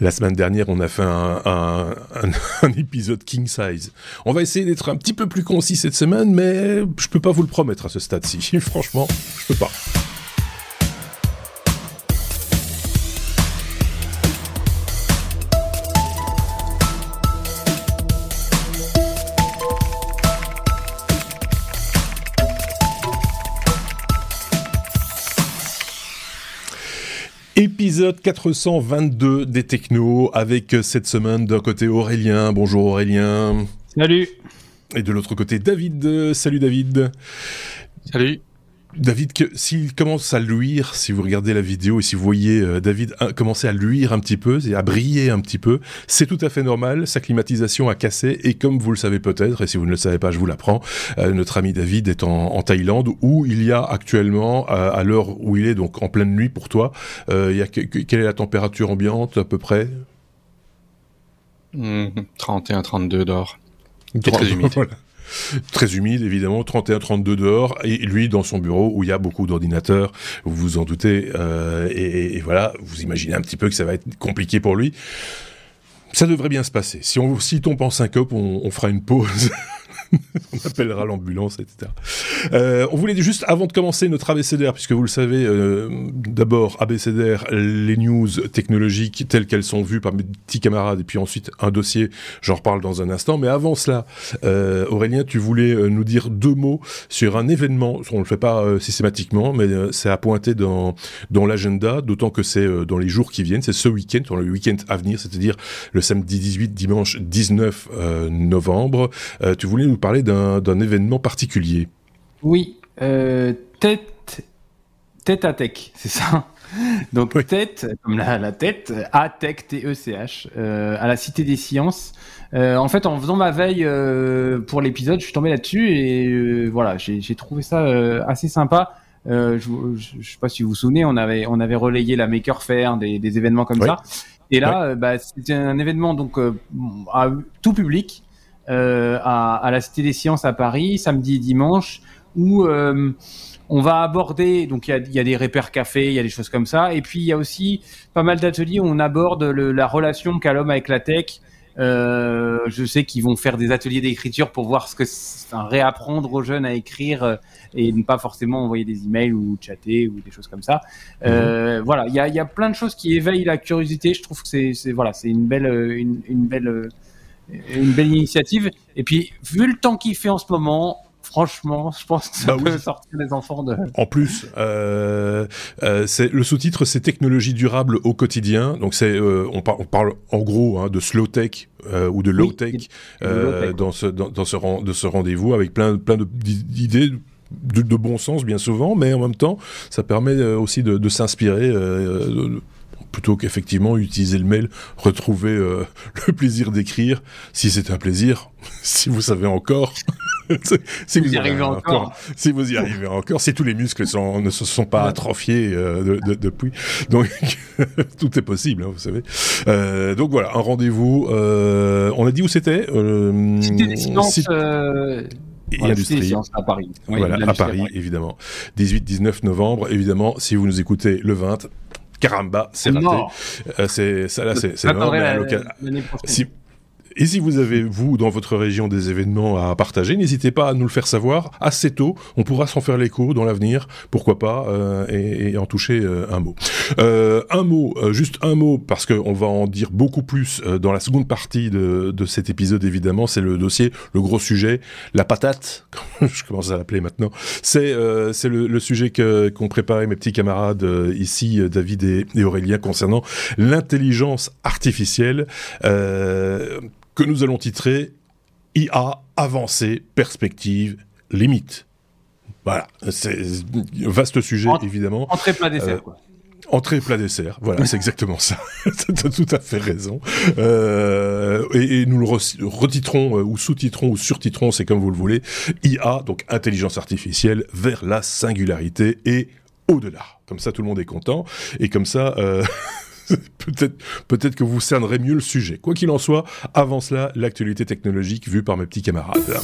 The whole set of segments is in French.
La semaine dernière, on a fait un, un, un, épisode king size. On va essayer d'être un petit peu plus concis cette semaine, mais je peux pas vous le promettre à ce stade-ci. Franchement, je peux pas. Épisode 422 des Technos avec cette semaine d'un côté Aurélien. Bonjour Aurélien. Salut. Et de l'autre côté David. Salut David. Salut. David, s'il commence à luire, si vous regardez la vidéo et si vous voyez euh, David commencer à luire un petit peu et à briller un petit peu, c'est tout à fait normal. Sa climatisation a cassé et comme vous le savez peut-être, et si vous ne le savez pas, je vous l'apprends, euh, notre ami David est en, Thaïlande où il y a actuellement, euh, à l'heure où il est, donc en pleine nuit pour toi, il y a quelle est la température ambiante à peu près? 31-32 dehors. très humide. Très humide, évidemment, 31-32 dehors, et lui dans son bureau où il y a beaucoup d'ordinateurs, vous vous en doutez, euh, et, voilà, vous imaginez un petit peu que ça va être compliqué pour lui. Ça devrait bien se passer. Si on, si tombe en syncope, on fera une pause on appellera l'ambulance, etc. Euh, on voulait juste, avant de commencer notre ABCDR, puisque vous le savez, euh, d'abord ABCDR, les news technologiques telles qu'elles sont vues par mes petits camarades, et puis ensuite un dossier, j'en reparle dans un instant. Mais avant cela, euh, Aurélien, tu voulais euh, nous dire deux mots sur un événement. On ne le fait pas euh, systématiquement, mais euh, c'est à pointer dans, dans l'agenda, d'autant que c'est dans les jours qui viennent, c'est ce week-end, dans le week-end à venir, c'est-à-dire le samedi 18, dimanche 19 novembre. tu voulais nous parler d'un événement particulier. Oui, euh, tête, tête à tech, c'est ça. Donc tête, comme la, tête, A tech T E C H, euh, à la Cité des Sciences. Euh, en fait, en faisant ma veille pour l'épisode, je suis tombé là-dessus et voilà, j'ai trouvé ça assez sympa. je, je, sais pas si vous vous souvenez, on avait on avait relayé la Maker Faire, des, des événements comme ça. Et là, bah, c'était un événement donc à tout public euh, à, à, la Cité des Sciences à Paris, samedi et dimanche, où euh, on va aborder, donc il y a, y a, des repères cafés, il y a des choses comme ça, et puis il y a aussi pas mal d'ateliers où on aborde le, la relation qu'a l'homme avec la tech. Euh, je sais qu'ils vont faire des ateliers d'écriture pour voir ce que, enfin, réapprendre aux jeunes à écrire et ne pas forcément envoyer des emails ou chatter ou des choses comme ça. Euh, mhm. Voilà, il y a, y a, plein de choses qui éveillent la curiosité. Je trouve que c'est, voilà, c'est une belle, une, une belle une belle initiative. Et puis, vu le temps qu'il fait en ce moment, franchement, je pense que ça bah peut sortir les enfants de. En plus, euh, euh, le sous-titre, c'est technologie durable au quotidien. Donc c'est, euh, on, on, parle en gros hein, de slow tech ou de low tech, dans ce dans, dans ce de ce rendez-vous avec plein plein d'idées. De, de, bon sens bien souvent, mais en même temps, ça permet aussi de, de s'inspirer plutôt qu'effectivement utiliser le mail, retrouver euh, le plaisir d'écrire, si c'est un plaisir, si vous savez encore. si vous, y arrivez encore. Si vous y arrivez encore, si tous les muscles sont, ne se sont pas atrophiés euh, de, depuis. Donc, tout est possible, hein, vous savez. Euh, donc voilà, un rendez-vous. On a dit où c'était et industrie. à Paris. voilà, à Paris, évidemment. 18-19 novembre, évidemment, si vous nous écoutez le 20, Caramba, c'est raté. Euh, c'est ça là, c'est Si, et si vous avez, vous, dans votre région, des événements à partager, n'hésitez pas à nous le faire savoir assez tôt. On pourra s'en faire l'écho dans l'avenir, pourquoi pas, euh, et, et, en toucher euh, un mot. Euh, un mot, euh, juste un mot, parce qu'on va en dire beaucoup plus euh, dans la seconde partie de, de cet épisode, évidemment. C'est le dossier, le gros sujet, la patate, je commence à l'appeler maintenant? C'est c'est le, le, sujet qu'ont préparé mes petits camarades ici, David et, et Aurélien, concernant l'intelligence artificielle. Que nous allons titrer IA avancée, perspective, limite. Voilà, c'est un vaste sujet, évidemment. Entrée plat dessert, euh, quoi. Entrée plat dessert, voilà, c'est exactement ça. tu as tout à fait raison. Euh, et, et, nous le retitrons, euh, ou sous-titrons, ou surtitrons, c'est comme vous le voulez. IA, donc intelligence artificielle, vers la singularité et au-delà. Comme ça, tout le monde est content. Et comme ça... Euh, peut-être peut-être que vous cernerez mieux le sujet. Quoi qu'il en soit, avant cela, l'actualité technologique vue par mes petits camarades.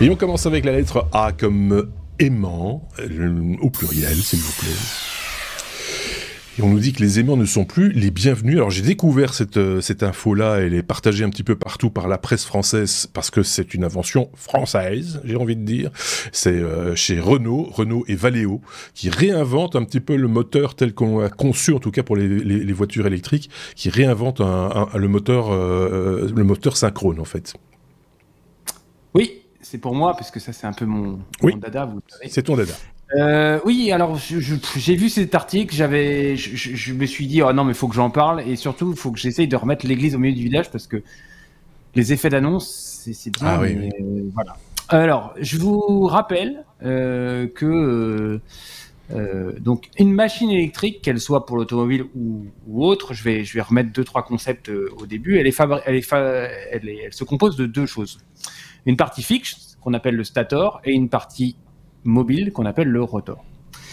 Et on commence avec la lettre A comme aimant, euh, au pluriel, s'il vous plaît. Et on nous dit que les aimants ne sont plus les bienvenus. Alors j'ai découvert cette, euh, cette info-là, elle est partagée un petit peu partout par la presse française parce que c'est une invention française, j'ai envie de dire. C'est euh, chez Renault, Renault et Valeo, qui réinventent un petit peu le moteur tel qu'on l'a conçu, en tout cas pour les, les, voitures électriques, qui réinventent un, le, moteur, euh, le moteur synchrone en fait. Oui, c'est pour moi, parce que ça c'est un peu mon, oui, mon dada. C'est ton dada. Euh, oui, alors j'ai vu cet article, j'avais, je, me suis dit, oh non, mais il faut que j'en parle, et surtout, il faut que j'essaye de remettre l'église au milieu du village parce que les effets d'annonce, c'est bien. Ah, oui, voilà. Alors, je vous rappelle euh, que euh, donc une machine électrique, qu'elle soit pour l'automobile ou, autre, je vais, je vais remettre deux trois concepts au début. Elle est, elle, est elle, est, elle se compose de deux choses une partie fixe qu'on appelle le stator et une partie mobile qu'on appelle le rotor.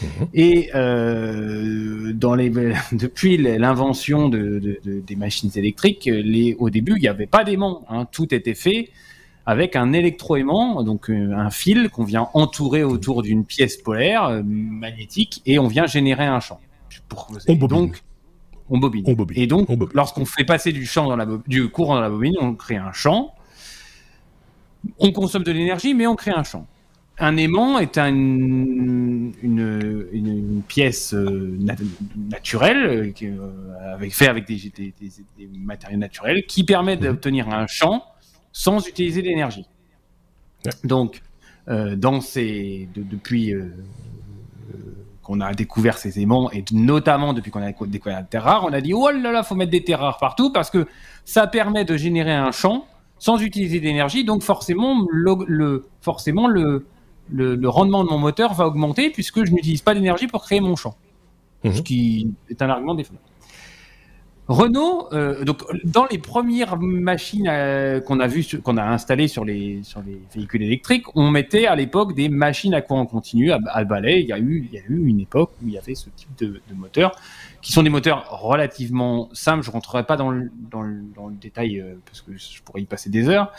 Mhm. Et euh, dans les, depuis l'invention de, des machines électriques, les, au début, il n'y avait pas d'aimant. Hein. tout était fait avec un électroaimant, donc euh, un fil qu'on vient entourer autour d'une pièce polaire euh, magnétique et on vient générer un champ. Pour, on donc, on bobine. on bobine. Et donc, lorsqu'on fait passer du, champ dans la, du courant dans la bobine, on crée un champ. On consomme de l'énergie, mais on crée un champ un aimant est une, une, pièce euh, naturelle, euh, euh, avec, fait avec des, matériaux naturels, qui permet mhm. d'obtenir un champ sans utiliser d'énergie. Donc, dans ces, depuis qu'on a découvert ces aimants, et notamment depuis qu'on a découvert la terre rare, on a dit oh là là, faut mettre des terres rares partout parce que ça permet de générer un champ sans utiliser d'énergie, donc forcément le forcément le, le, rendement de mon moteur va augmenter puisque je n'utilise pas d'énergie pour créer mon champ. Ce mhm. qui est un argument défendable. Renault, euh, donc dans les premières machines euh, qu'on a vu, qu'on a installées sur les sur les véhicules électriques, on mettait à l'époque des machines à courant continu à, à balai. Il y a eu il y a eu une époque où il y avait ce type de, de moteur qui sont des moteurs relativement simples. Je rentrerai pas dans le, dans le, dans le détail euh, parce que je pourrais y passer des heures.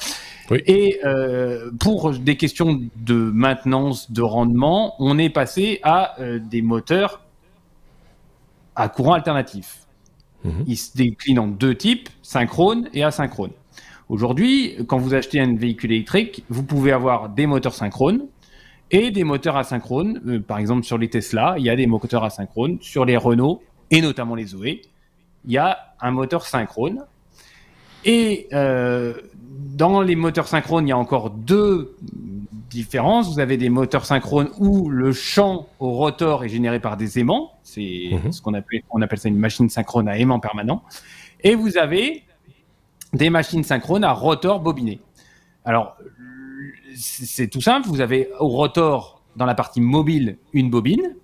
Oui. Et euh, pour des questions de maintenance, de rendement, on est passé à euh, des moteurs à courant alternatif. Mhm. Ils se déclinent en deux types, synchrone et asynchrone. Aujourd'hui, quand vous achetez un véhicule électrique, vous pouvez avoir des moteurs synchrones et des moteurs asynchrones. Euh, par exemple, sur les Tesla, il y a des moteurs asynchrones. Sur les Renault, et notamment les Zoé, il y a un moteur synchrone. Et euh, dans les moteurs synchrones, il y a encore deux différences. Vous avez des moteurs synchrones où le champ au rotor est généré par des aimants. C'est mhm. ce qu'on appelle, on appelle ça une machine synchrone à aimant permanent. Et vous avez des machines synchrones à rotor bobiné. Alors, c'est tout simple. Vous avez au rotor, dans la partie mobile, une bobine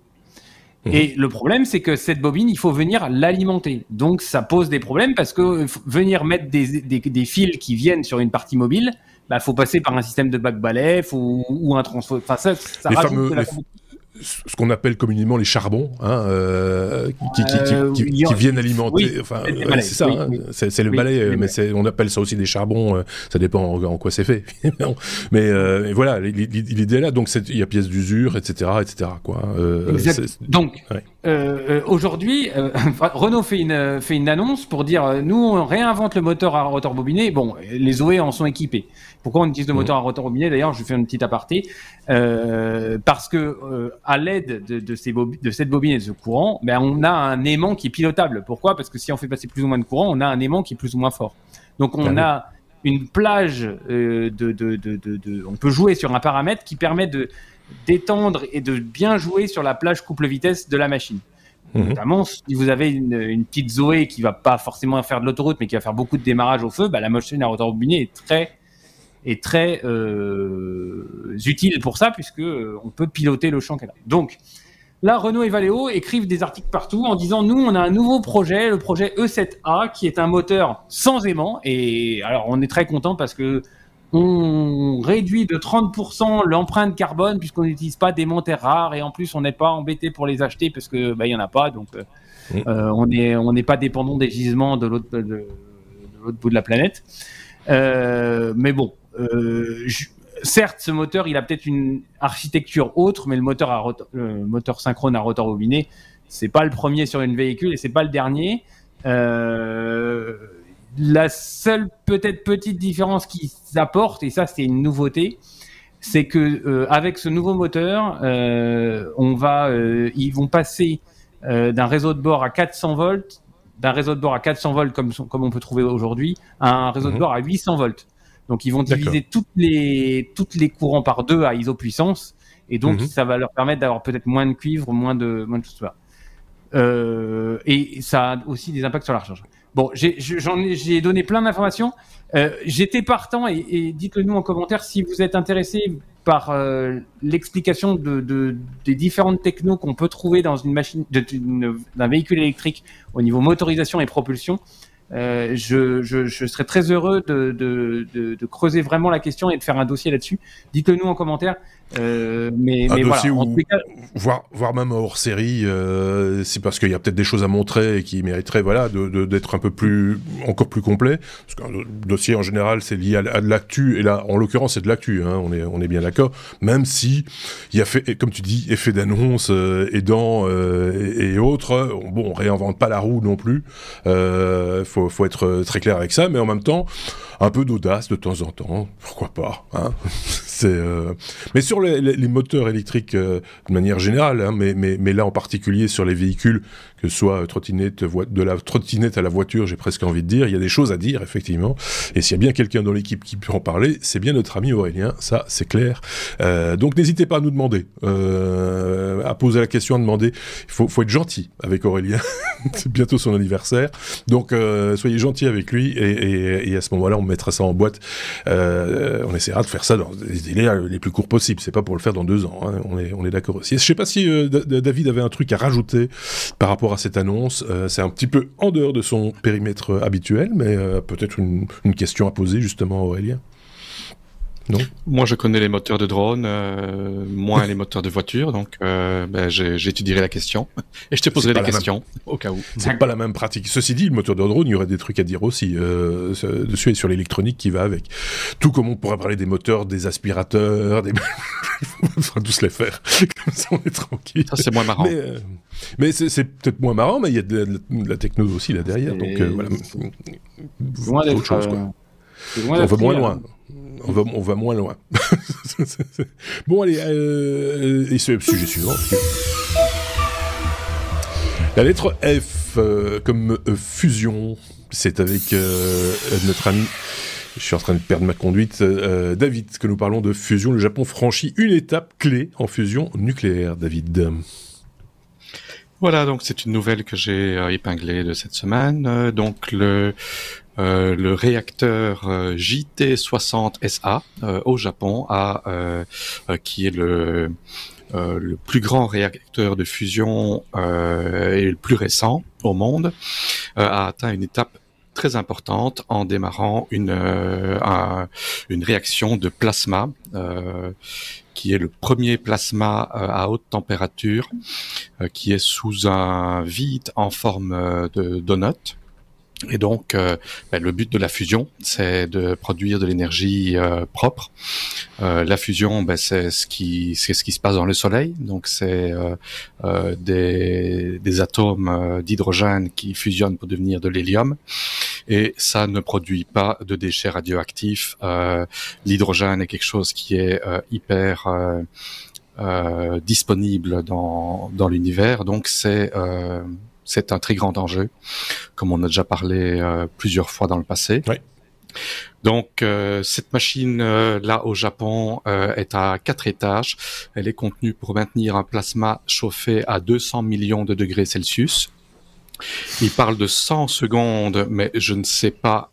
Mhm. Et le problème, c'est que cette bobine, il faut venir l'alimenter. Donc, ça pose des problèmes parce que venir mettre des, des, des fils qui viennent sur une partie mobile, bah, faut passer par un système de bac balai ou un transfo. Enfin, ça, ça les fameux, ce qu'on appelle communément les charbons, hein, euh, qui, qui, qui, qui euh, viennent alimenter. enfin, c'est ça, hein, c'est le balai, mais on appelle ça aussi des charbons. Euh, ça dépend en, quoi c'est fait. mais voilà, l'idée là, donc il y a pièces d'usure, etc., etc. Quoi. donc. aujourd'hui, Renault fait une, fait une annonce pour dire nous on réinvente le moteur à rotor bobiné. Bon, les OE en sont équipés. Pourquoi on utilise le moteur à rotor bobiné D'ailleurs, je fais une petite aparté parce que à l'aide de, ces de cette bobine et de ce courant, ben, on a un aimant qui est pilotable. Pourquoi? Parce que si on fait passer plus ou moins de courant, on a un aimant qui est plus ou moins fort. Donc on a une plage euh, de, de, On peut jouer sur un paramètre qui permet de d'étendre et de bien jouer sur la plage couple-vitesse de la machine. Mhm. Notamment, si vous avez une, petite Zoé qui va pas forcément faire de l'autoroute, mais qui va faire beaucoup de démarrage au feu, ben, la machine à rotor est très est très euh, utile pour ça puisque euh, on peut piloter le champ qu'elle a. Donc là, Renault et Valeo écrivent des articles partout en disant nous on a un nouveau projet, le projet E7A qui est un moteur sans aimant et alors on est très content parce que on réduit de 30% l'empreinte carbone puisqu'on n'utilise pas des terres rares et en plus on n'est pas embêté pour les acheter parce que bah, il y en a pas donc euh, on est on n'est pas dépendant des gisements de l'autre de, l'autre bout de la planète. mais bon, euh, certes, ce moteur, il a peut-être une architecture autre, mais le moteur, à moteur synchrone à rotor bobiné, C'est pas le premier sur une véhicule et c'est pas le dernier. Euh, la seule peut-être petite différence qu'ils apportent, et ça c'est une nouveauté, c'est que euh, avec ce nouveau moteur, euh, on va, ils vont passer d'un réseau de bord à 400 volts, d'un réseau de bord à 400 volts comme comme on peut trouver aujourd'hui, à un réseau de mhm. bord à 800 volts. Donc ils vont diviser toutes les toutes les courants par deux à isopuissance, et donc mhm. ça va leur permettre d'avoir peut-être moins de cuivre, moins de moins de tout ça. Euh, et ça a aussi des impacts sur la recharge. Bon, j'ai donné plein d'informations. Euh, J'étais partant et, et dites-le nous en commentaire si vous êtes intéressé par euh, l'explication de, de, des différentes technos qu'on peut trouver dans une machine, d'un véhicule électrique au niveau motorisation et propulsion. Euh, je, je, je, serais très heureux de, de, de, de, creuser vraiment la question et de faire un dossier là-dessus. Dites-le nous en commentaire. Euh, mais, un mais dossier voilà, cas... voire, voire même hors série, euh, c'est parce qu'il y a peut-être des choses à montrer et qui mériteraient voilà d'être un peu plus encore plus complet. Parce qu'un dossier en général c'est lié à, de l'actu et là en l'occurrence c'est de l'actu. Hein, on est on est bien d'accord. Même si il y a fait comme tu dis effet d'annonce euh, aidant euh, et, et, autres. Bon on réinvente pas la roue non plus. Euh, faut faut être très clair avec ça, mais en même temps un peu d'audace de temps en temps, pourquoi pas. Hein euh... Mais sur les, moteurs électriques euh, de manière générale, hein, mais là en particulier sur les véhicules que ce soit trottinette, de la trottinette à la voiture, j'ai presque envie de dire, il y a des choses à dire, effectivement. Et s'il y a bien quelqu'un dans l'équipe qui peut en parler, c'est bien notre ami Aurélien, ça c'est clair. Euh, donc n'hésitez pas à nous demander, euh, à poser la question, à demander. Il faut, faut être gentil avec Aurélien, c'est bientôt son anniversaire. Donc euh, soyez gentil avec lui et, et, et à ce moment-là, on mettra ça en boîte. Euh, on essaiera de faire ça dans les délais les plus courts possibles. C'est pas pour le faire dans deux ans, hein. on est, on est d'accord aussi. Je sais pas si euh, David avait un truc à rajouter par rapport à cette annonce. Euh, c'est un petit peu en dehors de son périmètre habituel, mais euh, peut-être une, question à poser justement à Aurélien. Non Moi, je connais les moteurs de drone, euh, moins les moteurs de voiture, donc euh, ben, j'étudierai la question et je te poserai des questions même... au cas où. C'est pas la même pratique. Ceci dit, le moteur de drone, il y aurait des trucs à dire aussi euh, dessus et sur l'électronique qui va avec. Tout comme on pourrait parler des moteurs, des aspirateurs, des... on tous les faire. Comme ça, on est tranquille. Ça, c'est moins marrant. Mais, euh, mais c'est peut-être moins marrant, mais il y a de, de, de, la techno aussi là derrière. Donc euh, voilà. Loin d'être. Chose, quoi. on va moins loin on va, moins loin. bon, allez, euh, et sujet suivant. La lettre F, euh, comme euh, fusion, c'est avec euh, notre ami, je suis en train de perdre ma conduite, David, que nous parlons de fusion. Le Japon franchit une étape clé en fusion nucléaire, David. Voilà, donc c'est une nouvelle que j'ai épinglée de cette semaine. Donc le euh, le réacteur euh, JT60SA euh, au Japon, a, qui est le, le plus grand réacteur de fusion et le plus récent au monde, a atteint une étape très importante en démarrant une, un, une réaction de plasma, qui est le premier plasma à haute température, qui est sous un vide en forme de donut et donc, euh, ben, le but de la fusion, c'est de produire de l'énergie euh, propre. Euh, la fusion, ben, c'est ce qui c'est ce qui se passe dans le Soleil. Donc, c'est euh, euh, des, des atomes d'hydrogène qui fusionnent pour devenir de l'hélium, et ça ne produit pas de déchets radioactifs. L'hydrogène est quelque chose qui est hyper disponible dans dans l'univers. Donc, c'est c'est un très grand enjeu, comme on a déjà parlé euh, plusieurs fois dans le passé. Oui. Donc euh, cette machine euh, là au Japon euh, est à quatre étages. Elle est contenue pour maintenir un plasma chauffé à 200 millions de degrés Celsius. Il parle de 100 secondes, mais je ne sais pas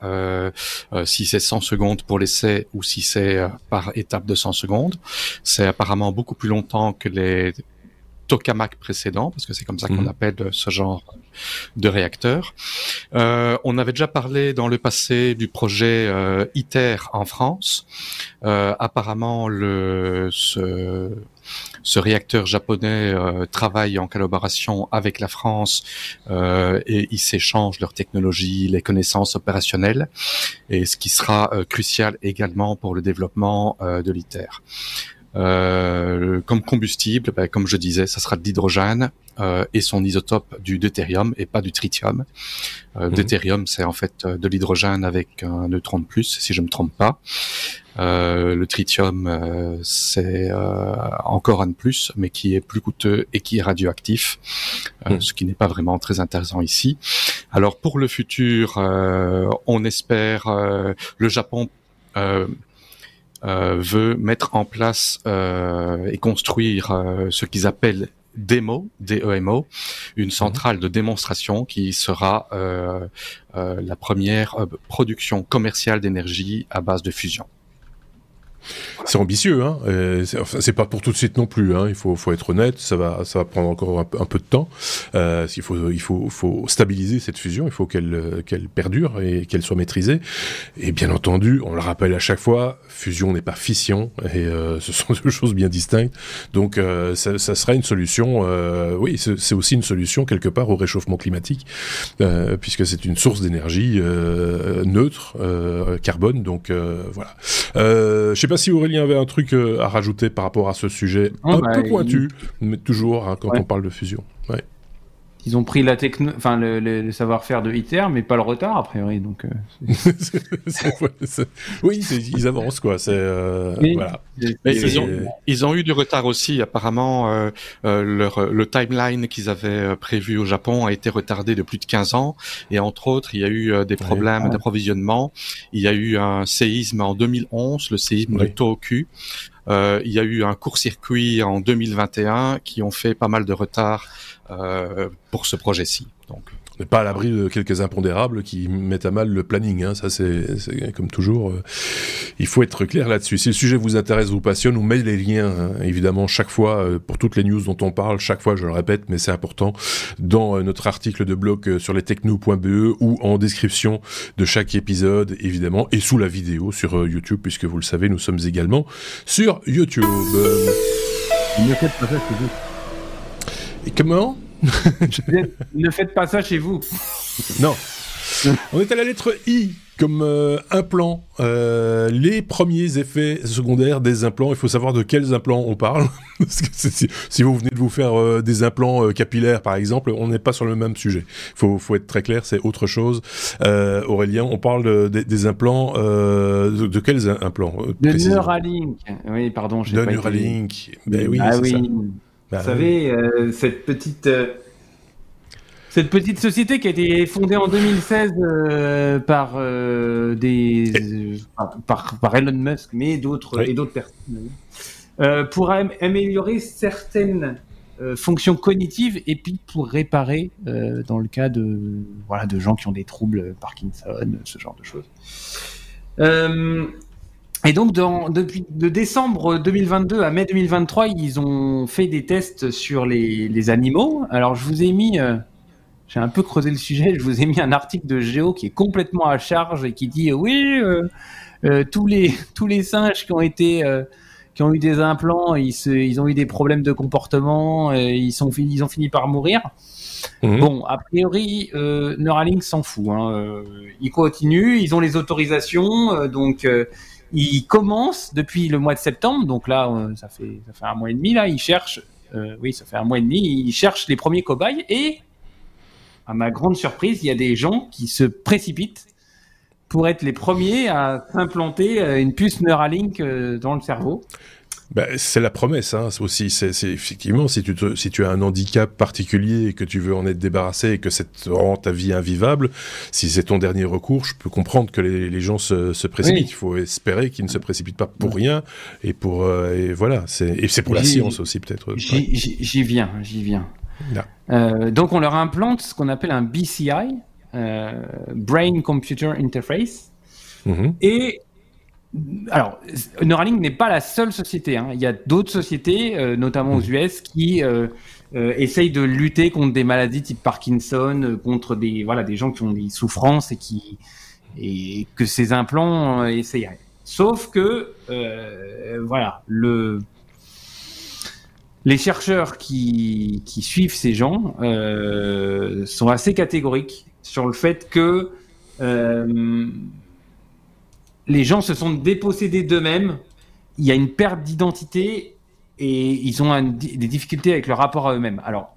si c'est 100 secondes pour l'essai ou si c'est par étape de 100 secondes. C'est apparemment beaucoup plus longtemps que les tokamak précédent, parce que c'est comme ça qu'on mmh. appelle ce genre de réacteur. Euh, on avait déjà parlé dans le passé du projet euh, ITER en France. Euh, apparemment, le, ce, ce réacteur japonais euh, travaille en collaboration avec la France euh, et ils s'échangent leurs technologies, les connaissances opérationnelles, et ce qui sera euh, crucial également pour le développement de l'ITER. Euh, comme combustible, ben, comme je disais, ça sera de l'hydrogène euh, et son isotope du deutérium et pas du tritium. Euh, mhm. Deutérium, c'est en fait euh, de l'hydrogène avec un neutron de plus, si je me trompe pas. Euh, le tritium, euh, c'est encore un de plus, mais qui est plus coûteux et qui est radioactif, mhm. ce qui n'est pas vraiment très intéressant ici. Alors pour le futur, on espère le Japon euh, veut mettre en place euh, et construire euh, ce qu'ils appellent DEMO, DEMO, une centrale de démonstration qui sera la première production commerciale d'énergie à base de fusion. C'est ambitieux, hein. C'est pas pour tout de suite non plus. Hein. Il faut, être honnête. Ça va, prendre encore un, peu de temps. Euh, il faut, il faut, faut stabiliser cette fusion. Il faut qu'elle, perdure et qu'elle soit maîtrisée. Et bien entendu, on le rappelle à chaque fois, fusion n'est pas fission et euh, ce sont deux choses bien distinctes. Donc, euh, ça, ça, sera une solution. Oui, c'est aussi une solution quelque part au réchauffement climatique, puisque c'est une source d'énergie neutre, carbone. Donc voilà. je sais pas si Aurélien avait un truc euh, à rajouter par rapport à ce sujet ah, un bah, peu pointu, mais toujours hein, quand on parle de fusion. Ils ont pris la techno, enfin le, savoir-faire de ITER, mais pas le retard a priori. Donc, euh, oui, ils avancent quoi. C'est euh, voilà. ils, ont, eu du retard aussi. Apparemment, euh, leur, le timeline qu'ils avaient prévu au Japon a été retardé de plus de 15 ans. Et entre autres, il y a eu des problèmes d'approvisionnement. Il y a eu un séisme en 2011, le séisme de Tohoku. Euh, il y a eu un court-circuit en 2021 qui ont fait pas mal de retard euh, pour ce projet-ci. Donc, on n'est pas à l'abri de quelques impondérables qui mettent à mal le planning. Hein. Ça, c'est comme toujours. Euh, il faut être clair là-dessus. Si le sujet vous intéresse, vous passionne, on met les liens, hein, évidemment, chaque fois, euh, pour toutes les news dont on parle, chaque fois, je le répète, mais c'est important, dans euh, notre article de blog sur lestechno.be ou en description de chaque épisode, évidemment, et sous la vidéo sur YouTube, puisque vous le savez, nous sommes également sur YouTube. Et comment ne faites pas ça chez vous. Non. On est à la lettre I comme euh, implant. Euh, les premiers effets secondaires des implants, il faut savoir de quels implants on parle. si, vous venez de vous faire euh, des implants capillaires, par exemple, on n'est pas sur le même sujet. Il faut, faut, être très clair, c'est autre chose. Aurélien, on parle des implants. De, quels implants De Neuralink. Oui, pardon. De Neuralink. Ben oui, ah oui. Bah savez, euh, cette petite euh, cette petite société qui a été fondée en 2016 euh, par des par, par, Elon Musk, mais d'autres et d'autres personnes pour améliorer certaines fonctions cognitives et puis pour réparer dans le cas de voilà de gens qui ont des troubles Parkinson, ce genre de choses. Et donc, depuis de décembre 2022 à mai 2023, ils ont fait des tests sur les, animaux. Alors, je vous ai mis, euh, j'ai un peu creusé le sujet, je vous ai mis un article de Géo qui est complètement à charge et qui dit oui, euh, euh, tous les tous les singes qui ont été qui ont eu des implants, ils, ils ont eu des problèmes de comportement, et ils sont ils ont fini par mourir. Mmh. Bon, a priori, Neuralink s'en fout. Hein. ils continuent, ils ont les autorisations, donc il commence depuis le mois de septembre, donc là, euh, ça fait, ça fait un mois et demi, là, il cherche, euh, oui, ça fait un mois et demi, il cherche les premiers cobayes et, à ma grande surprise, il y a des gens qui se précipitent pour être les premiers à s'implanter euh, une puce Neuralink dans le cerveau. Ben, c'est la promesse hein, aussi. C'est effectivement si tu, si tu as un handicap particulier et que tu veux en être débarrassé et que ça rend ta vie invivable, si c'est ton dernier recours, je peux comprendre que les, les gens se, se précipitent. Il faut espérer qu'ils ne se précipitent pas pour rien et pour euh, et voilà. Et c'est pour la science aussi peut-être. J'y viens, j'y viens. Euh, donc on leur implante ce qu'on appelle un BCI, euh, Brain Computer Interface. Mm-hmm. Et alors, Neuralink n'est pas la seule société. Hein. Il y a d'autres sociétés, euh, notamment aux US, qui euh, euh, essayent de lutter contre des maladies type Parkinson, contre des voilà des gens qui ont des souffrances et qui et que ces implants essayeraient. Sauf que voilà le les chercheurs qui, qui suivent ces gens sont assez catégoriques sur le fait que les gens se sont dépossédés d'eux-mêmes. il y a une perte d'identité et ils ont des difficultés avec leur rapport à eux-mêmes. Alors,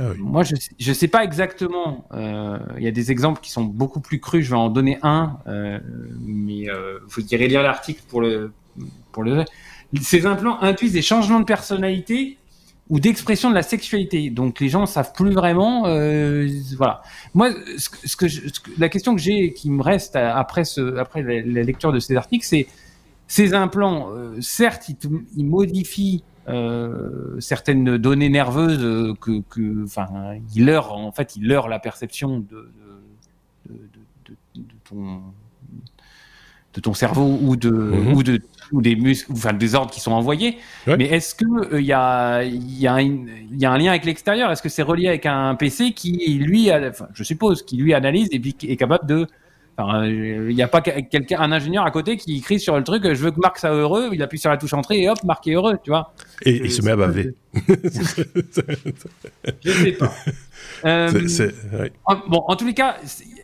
ah moi, je ne sais pas exactement. Euh, il y a des exemples qui sont beaucoup plus crus. Je vais en donner un, euh, mais euh, vous irez lire l'article pour le pour le. Ces implants induisent des changements de personnalité ou d'expression de la sexualité. Donc les gens savent plus vraiment. Euh, voilà. Moi, ce, que, la question que j'ai, qui me reste après ce, après la, lecture de ces articles, c'est ces implants. Euh, certes, ils, modifient euh, certaines données nerveuses euh, que, que, enfin, ils leurrent en fait, ils leurrent la perception de, de, de, de ton de ton cerveau ou de mhm. ou de ou des muscles, enfin des ordres qui sont envoyés. Mais est-ce que il euh, y a il y a il y a un lien avec l'extérieur? Est-ce que c'est relié avec un PC qui lui, enfin, je suppose, qui lui analyse et puis est capable de il n'y a pas quelqu'un, un ingénieur à côté qui écrit sur le truc, je veux que Marc soit heureux, il appuie sur la touche entrée et hop, Marc est heureux, tu vois? Et il se met à baver. je sais pas. Euh, bon, en tous les cas,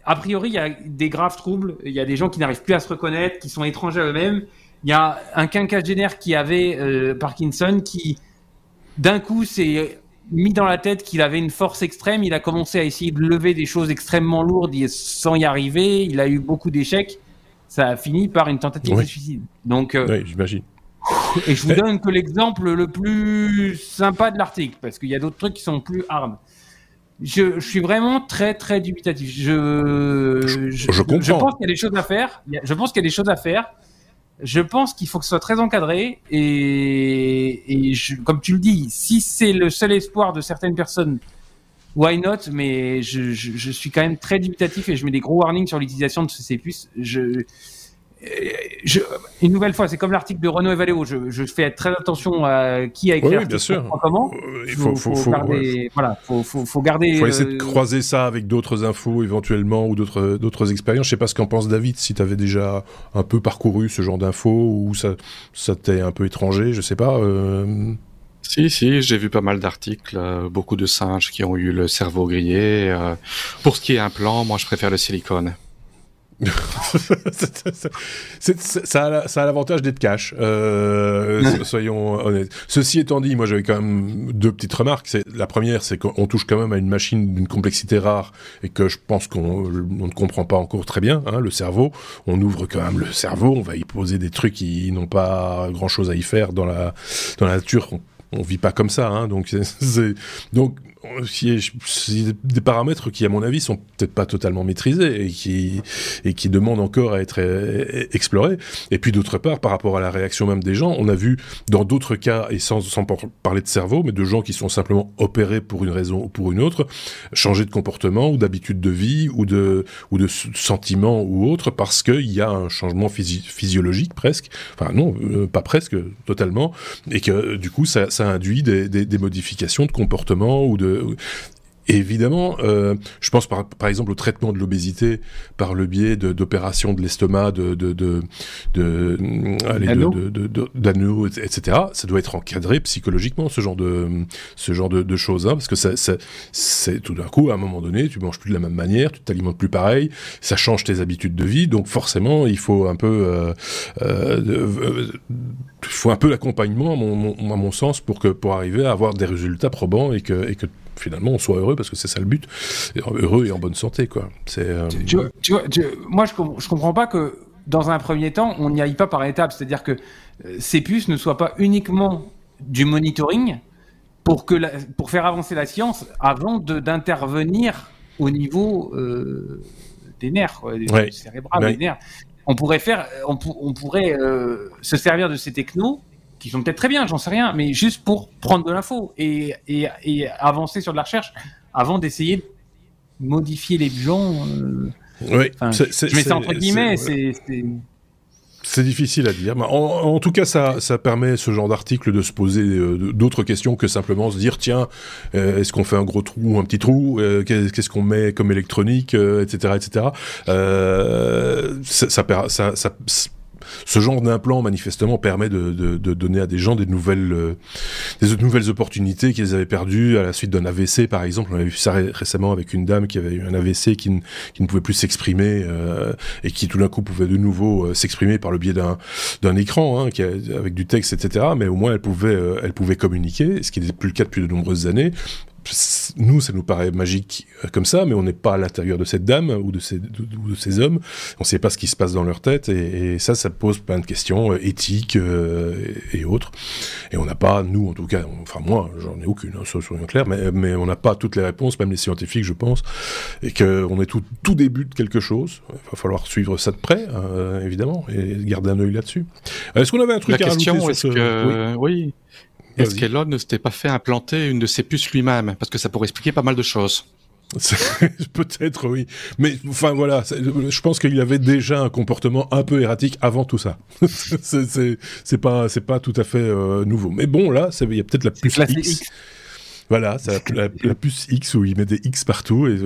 a priori, il y a des graves troubles, il y a des gens qui n'arrivent plus à se reconnaître, qui sont étrangers à eux-mêmes. Il y a un quinquagénaire qui avait euh, Parkinson qui, d'un coup, s'est mis dans la tête qu'il avait une force extrême. Il a commencé à essayer de lever des choses extrêmement lourdes sans y arriver. Il a eu beaucoup d'échecs. Ça a fini par une tentative de suicide. Donc, euh, oui, j'imagine. Et je vous donne que l'exemple le plus sympa de l'article, parce qu'il y a d'autres trucs qui sont plus hard. Je, je, suis vraiment très très dubitatif. Je, je, je, je pense qu'il y a des choses à faire. Je pense qu'il y a des choses à faire. Je pense qu'il faut que ce soit très encadré et, et comme tu le dis, si c'est le seul espoir de certaines personnes, why not? Mais je, suis quand même très dubitatif et je mets des gros warnings sur l'utilisation de ces puces. Je, je, une nouvelle fois, c'est comme l'article de Renault et Valéo. Je, je, fais très attention à qui a écrit oui, bien sûr. comment. Euh, il faut, faut, faut, garder, voilà, faut, faut, faut garder. Il faut essayer de euh, croiser ça avec d'autres infos éventuellement ou d'autres d'autres expériences. Je sais pas ce qu'en pense David. Si tu avais déjà un peu parcouru ce genre d'infos ou ça ça t'est un peu étranger, je sais pas. Euh... Si, si, j'ai vu pas mal d'articles, euh, beaucoup de singes qui ont eu le cerveau grillé. pour ce qui est implant, moi je préfère le silicone. Ça a, l'avantage d'être cash, euh, soyons honnêtes. Ceci étant dit, moi j'avais quand même deux petites remarques. La première, c'est qu'on touche quand même à une machine d'une complexité rare et que je pense qu'on ne comprend pas encore très bien. Hein, le cerveau, on ouvre quand même le cerveau, on va y poser des trucs qui n'ont pas grand chose à y faire dans la dans la nature. On, on vit pas comme ça, hein, donc c'est donc c'est des paramètres qui, à mon avis, sont peut-être pas totalement maîtrisés et qui, et qui demandent encore à être euh, explorés. Et puis, d'autre part, par rapport à la réaction même des gens, on a vu dans d'autres cas, et sans, sans parler de cerveau, mais de gens qui sont simplement opérés pour une raison ou pour une autre, changer de comportement ou d'habitude de vie ou de, ou de sentiment ou autre parce qu'il y a un changement physiologique presque, enfin non, euh, pas presque, totalement, et que du coup, ça, ça induit des, des modifications de comportement ou de évidemment, euh, je pense par, par, exemple au traitement de l'obésité par le biais d'opérations de, l'estomac, de de de de, d'anneaux, etc. Ça doit être encadré psychologiquement ce genre de ce genre de, de choses, hein, parce que ça, ça c'est tout d'un coup à un moment donné, tu manges plus de la même manière, tu t'alimentes plus pareil, ça change tes habitudes de vie, donc forcément il faut un peu euh, euh, euh faut un peu l'accompagnement à mon, à mon sens pour que pour arriver à avoir des résultats probants et que et que finalement on soit heureux parce que c'est ça le but, heureux et en bonne santé quoi. C'est. Euh, tu, vois, moi je, je comprends pas que dans un premier temps on n'y aille pas par étapes, c'est-à-dire que euh, ces puces ne soient pas uniquement du monitoring pour que pour faire avancer la science avant d'intervenir au niveau euh, des nerfs, des cérébrales, des nerfs. On pourrait faire, on, on pourrait se servir de ces technos qui sont peut-être très bien, j'en sais rien, mais juste pour prendre de l'info et, et, et, avancer sur de la recherche avant d'essayer de modifier les gens. Euh... Oui, je mets ça entre guillemets, c'est. C'est difficile à dire. En, en, tout cas, ça, ça permet ce genre d'article de se poser euh, d'autres questions que simplement se dire tiens, euh, est-ce qu'on fait un gros trou ou un petit trou euh, Qu'est-ce qu'on met comme électronique, etc., etc. ça, ça, ça, ce genre d'implant manifestement permet de, donner à des gens des nouvelles, des nouvelles opportunités qu'ils avaient perdues à la suite d'un AVC par exemple. On avait vu ça récemment avec une dame qui avait eu un AVC qui, ne pouvait plus s'exprimer et qui tout d'un coup pouvait de nouveau s'exprimer par le biais d'un d'un écran hein, avec du texte etc. Mais au moins elle pouvait elle pouvait communiquer, ce qui n'était plus le cas depuis de nombreuses années nous, ça nous paraît magique euh, comme ça, mais on n'est pas à l'intérieur de cette dame ou de ces, de, ces hommes. On ne sait pas ce qui se passe dans leur tête, et, ça, ça pose plein de questions euh, éthiques euh, et, autres. Et on n'a pas, nous en tout cas, enfin moi, j'en ai aucune, hein, soyons clairs, mais, mais on n'a pas toutes les réponses, même les scientifiques, je pense, et qu'on est tout, tout début de quelque chose. Il va falloir suivre ça de près, évidemment, et garder un œil là-dessus. Est-ce qu'on avait un truc La à question, rajouter sur ce... oui. oui. Est-ce qu'Elon ne s'était pas fait implanter une de ses puces lui-même? Parce que ça pourrait expliquer pas mal de choses. Peut-être oui, mais enfin voilà, je pense qu'il avait déjà un comportement un peu erratique avant tout ça. c'est pas c'est pas tout à fait euh, nouveau. Mais bon là, il y a peut-être la puce X. Voilà, la, la, puce X où il met des X partout et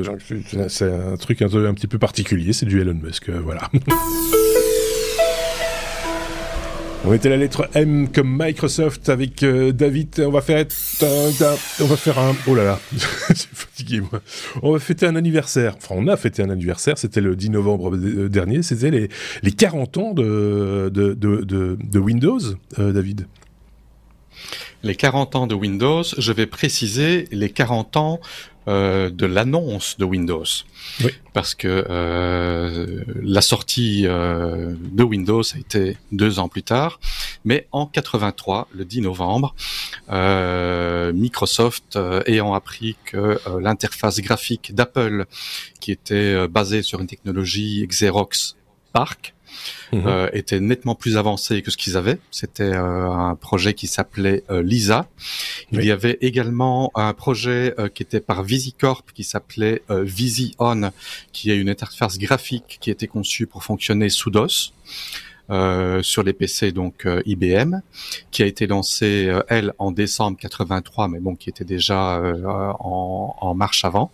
c'est un truc un, un, petit peu particulier. C'est du Elon Musk, euh, voilà. On était la lettre M comme Microsoft avec euh, David. On va faire on va faire un oh là là, suis fatigué moi. On va fêter un anniversaire. Enfin, on a fêté un anniversaire. C'était le 10 novembre euh, dernier. C'était les les 40 ans de de de, de, Windows, euh, David. Les 40 ans de Windows. Je vais préciser les 40 ans euh, de l'annonce de Windows. Oui. Parce que euh, la sortie euh, de Windows a été deux ans plus tard, mais en 83, le 10 novembre, Microsoft ayant appris que l'interface graphique d'Apple, qui était basée sur une technologie Xerox PARC, Mhm. euh, était nettement plus avancé que ce qu'ils avaient. C'était euh, un projet qui s'appelait euh, Lisa. Il y avait également un projet euh, qui était par VisiCorp qui s'appelait VisiOn, qui est une interface graphique qui était conçue pour fonctionner sous DOS. Euh, sur les PC donc euh, IBM, qui a été lancée euh, elle en décembre 83, mais bon qui était déjà en, en, marche avant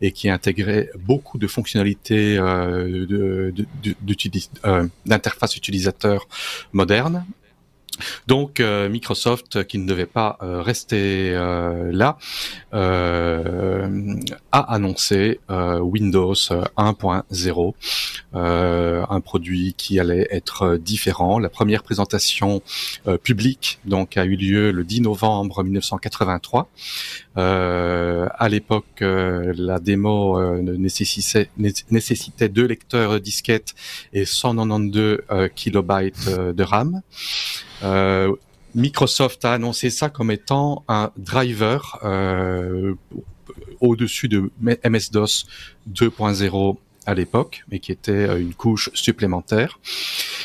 et qui intégrait beaucoup de fonctionnalités d'interface utilisateur moderne donc euh, Microsoft, euh, qui ne devait pas euh, rester là, a annoncé Windows 1.0, un produit qui allait être différent. La première présentation publique donc a eu lieu le 10 novembre 1983. À l'époque, la démo nécessitait, nécessitait deux lecteurs disquettes et 192 kilobytes de RAM. Euh, Microsoft a annoncé ça comme étant un driver euh, au-dessus de MS-DOS 2.0 à l'époque, mais qui était euh, une couche supplémentaire.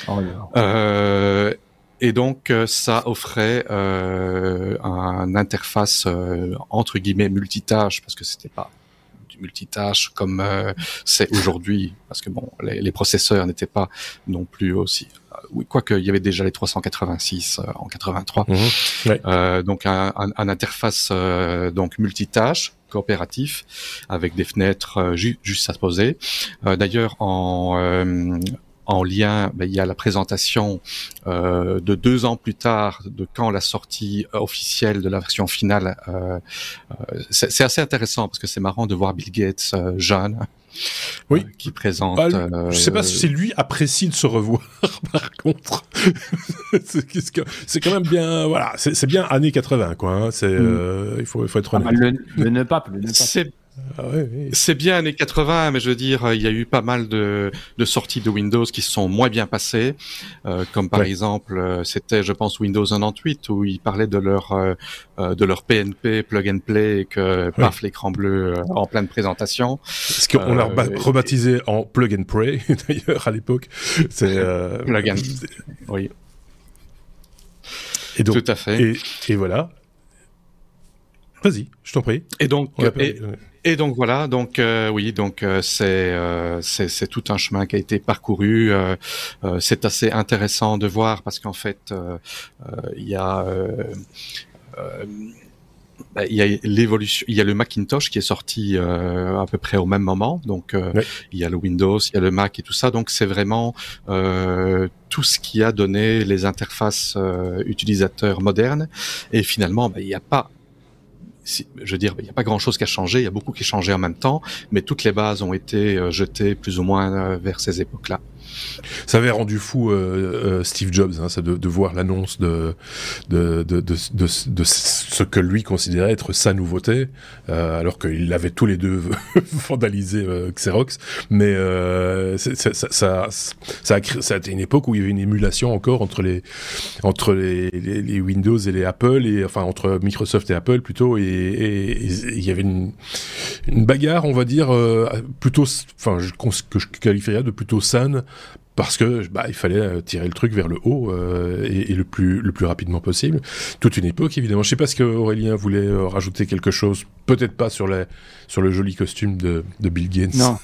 Oh, euh, et donc ça offrait euh, un interface entre guillemets multitâche parce que c'était pas du multitâche comme c'est aujourd'hui parce que bon les, les processeurs n'étaient pas non plus aussi oui, quoique il y avait déjà les 386 euh, en 83. Mhm. Euh, donc un, interface euh, donc multitâche coopératif avec des fenêtres juste à poser. D'ailleurs en en lien, ben, il y a la présentation de deux ans plus tard de quand la sortie officielle de la version finale. c'est assez intéressant parce que c'est marrant de voir Bill Gates jeune oui. Euh, qui présente. Ah, je sais pas si lui apprécie de se revoir, par contre. c'est quand même bien, voilà, c'est bien années 80, quoi. Hein. C'est, mm. euh, il faut, il faut être honnête. Ah, le, le, ne pas, le ne pas. Ah c'est bien années 80, mais je veux dire, il y a eu pas mal de, de sorties de Windows qui sont moins bien passées, euh, comme par exemple, euh, c'était, je pense, Windows 98 où ils parlaient de leur euh, de leur PNP plug and play et que paf l'écran bleu en pleine présentation. Ce qu'on a rebaptisé en plug and pray d'ailleurs à l'époque. C'est plug and oui. Et donc, Tout à fait. Et, et voilà. Vas-y, je t'en prie. Et donc, et donc voilà, donc euh, oui, donc euh, euh, c'est tout un chemin qui a été parcouru. c'est assez intéressant de voir parce qu'en fait il y a bah, il y a l'évolution, il y a le Macintosh qui est sorti euh, à peu près au même moment, donc euh, il y a le Windows, il y a le Mac et tout ça, donc c'est vraiment euh, tout ce qui a donné les interfaces utilisateurs modernes. Et finalement, bah, il n'y a pas je veux dire, il n'y a pas grand-chose qui a changé, il y a beaucoup qui a changé en même temps, mais toutes les bases ont été euh, jetées plus ou moins vers ces époques-là. Ça avait rendu fou euh, euh, Steve Jobs, hein, ça de, de, voir l'annonce de de, de, de, ce que lui considérait être sa nouveauté, euh, alors qu'il avait tous les deux vandalisé euh, Xerox. Mais euh, ça, ça, ça, ça, a ça a été une époque où il y avait une émulation encore entre les entre les, les, Windows et les Apple, et enfin entre Microsoft et Apple plutôt, et, il y avait une, une bagarre, on va dire, plutôt, enfin, que je qualifierais de plutôt saine parce que bah, il fallait euh, tirer le truc vers le haut euh, et, le plus le plus rapidement possible. Toute une époque évidemment. Je sais pas ce que Aurélien voulait euh, rajouter quelque chose. Peut-être pas sur sur le joli costume de, de Bill Gates. Non.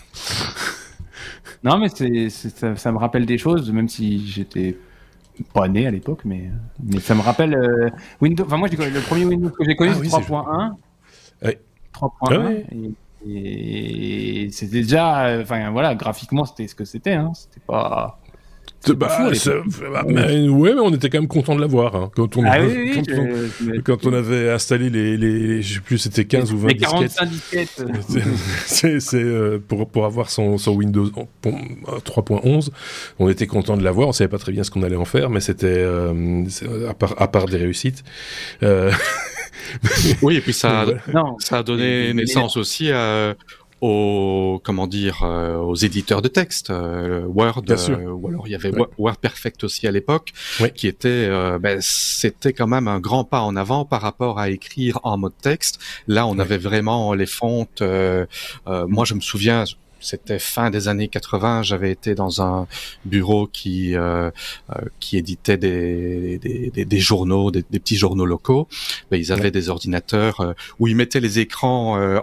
non mais c'est ça, ça, me rappelle des choses même si j'étais pas né à l'époque mais mais ça me rappelle Windows. Enfin moi le premier Windows que j'ai connu ah, c'est 3.1. Oui. 3.1 et c'était déjà, enfin voilà, graphiquement c'était ce que c'était, hein. c'était pas. Bah, bah, mais, ouais, mais on était quand même content de l'avoir hein, quand on, ah quand, on, avait installé les, les je sais plus, c'était 15 ou 20 45 disquettes. c'est euh, pour pour avoir son, son Windows 3.11, on était content de l'avoir. On savait pas très bien ce qu'on allait en faire, mais c'était euh, à part à part des réussites. Euh, oui, et puis ça, ça a donné naissance aussi à, aux comment dire euh, aux éditeurs de texte euh, Word euh, ou alors il y avait Word Perfect aussi à l'époque qui était ben, c'était quand même un grand pas en avant par rapport à écrire en mode texte. Là on avait vraiment les fontes moi je me souviens c'était fin des années 80. J'avais été dans un bureau qui euh, euh, qui éditait des, des, des, journaux, des, petits journaux locaux. Ben, ils avaient des ordinateurs euh, où ils mettaient les écrans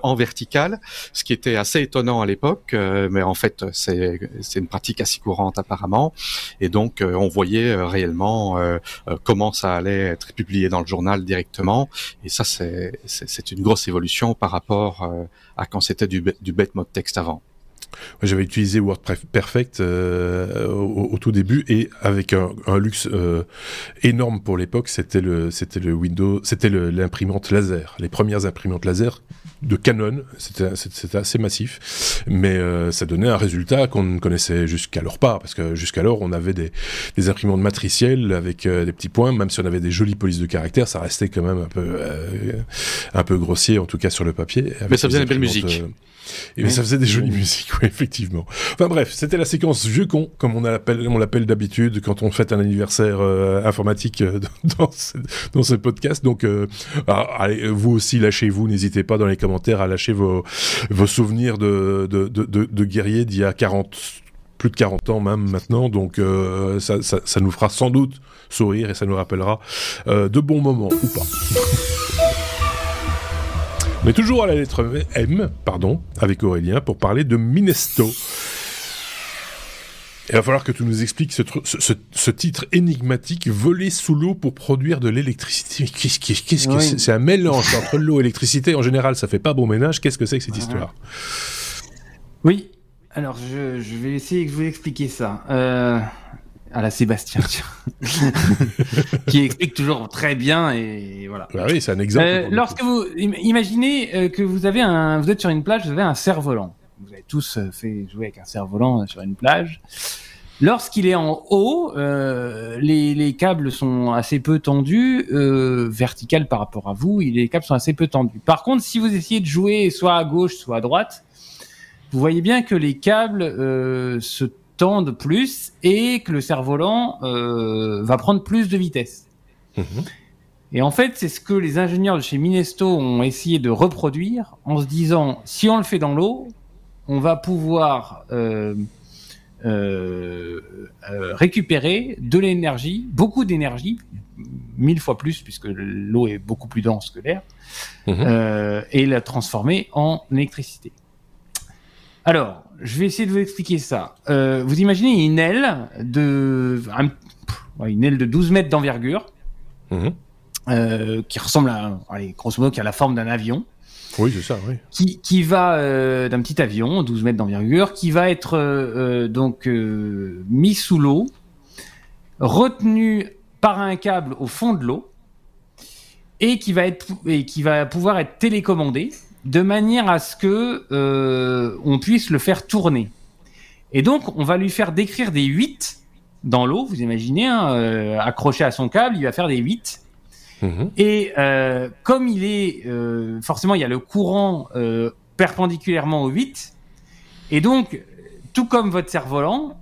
en vertical, ce qui était assez étonnant à l'époque, mais en fait c'est c'est une pratique assez courante apparemment. Et donc on voyait réellement comment ça allait être publié dans le journal directement. Et ça c'est c'est une grosse évolution par rapport à quand c'était du, du bête mode texte avant. J'avais utilisé WordPerfect euh, au, tout début et avec un, luxe euh, énorme pour l'époque, c'était le c'était le Windows, c'était l'imprimante laser, les premières imprimantes laser de Canon, c'était assez massif, mais euh, ça donnait un résultat qu'on ne connaissait jusqu'alors pas parce que jusqu'alors on avait des, des imprimantes matricielles avec des petits points, même si on avait des jolies polices de caractères, ça restait quand même un peu un peu grossier en tout cas sur le papier. Mais ça faisait une belle musique. Et ça faisait des jolies musiques, oui, effectivement. Enfin bref, c'était la séquence vieux con, comme on l'appelle, on l'appelle d'habitude quand on fête un anniversaire euh, informatique euh, dans, ce, dans ce podcast. Donc, euh, ah, allez, vous aussi, lâchez-vous, n'hésitez pas dans les commentaires à lâcher vos, vos souvenirs de, de, de, de, de guerriers d'il y a 40 plus de 40 ans même maintenant, donc ça, ça, ça, nous fera sans doute sourire et ça nous rappellera de bons moments ou pas. Mais toujours à la lettre M, pardon, avec Aurélien, pour parler de Minesto. Il va falloir que tu nous expliques ce, titre énigmatique, voler sous l'eau pour produire de l'électricité. Qu'est-ce que c'est? C'est un mélange entre l'eau et l'électricité. En général, ça fait pas bon ménage. Qu'est-ce que c'est que cette histoire? Oui. Alors, je, vais essayer de vous expliquer ça. Euh, à la Sébastien, qui explique toujours très bien et voilà. Bah oui, c'est un exemple. Euh, lorsque vous imaginez euh, que vous avez un, vous êtes sur une plage, vous avez un cerf-volant. Vous avez tous euh, fait jouer avec un cerf-volant sur une plage. Lorsqu'il est en haut, les, les, câbles sont assez peu tendus, euh, vertical par rapport à vous, les câbles sont assez peu tendus. Par contre, si vous essayez de jouer soit à gauche, soit à droite, vous voyez bien que les câbles se tendent plus et que le cerf-volant euh, va prendre plus de vitesse. Mhm. Et en fait, c'est ce que les ingénieurs de chez Minesto ont essayé de reproduire en se disant, si on le fait dans l'eau, on va pouvoir euh, euh, récupérer de l'énergie, beaucoup d'énergie, mille fois plus, puisque l'eau est beaucoup plus dense que l'air, mhm. et la transformer en électricité. Alors, je vais essayer de vous expliquer ça. Euh, vous imaginez une aile de une aile de 12 mètres d'envergure. Mhm. qui ressemble à, allez, grosso modo, qui a la forme d'un avion. Oui, c'est ça, oui. Qui, qui va d'un petit avion, 12 mètres d'envergure, qui va être donc mis sous l'eau, retenu par un câble au fond de l'eau, et qui va être et qui va pouvoir être télécommandé de manière à ce que euh, on puisse le faire tourner. Et donc, on va lui faire décrire des 8 dans l'eau, vous imaginez, hein, euh, accroché à son câble, il va faire des 8. Mhm. Et euh, comme il est, forcément, il y a le courant perpendiculairement au 8. Et donc, tout comme votre cerf-volant,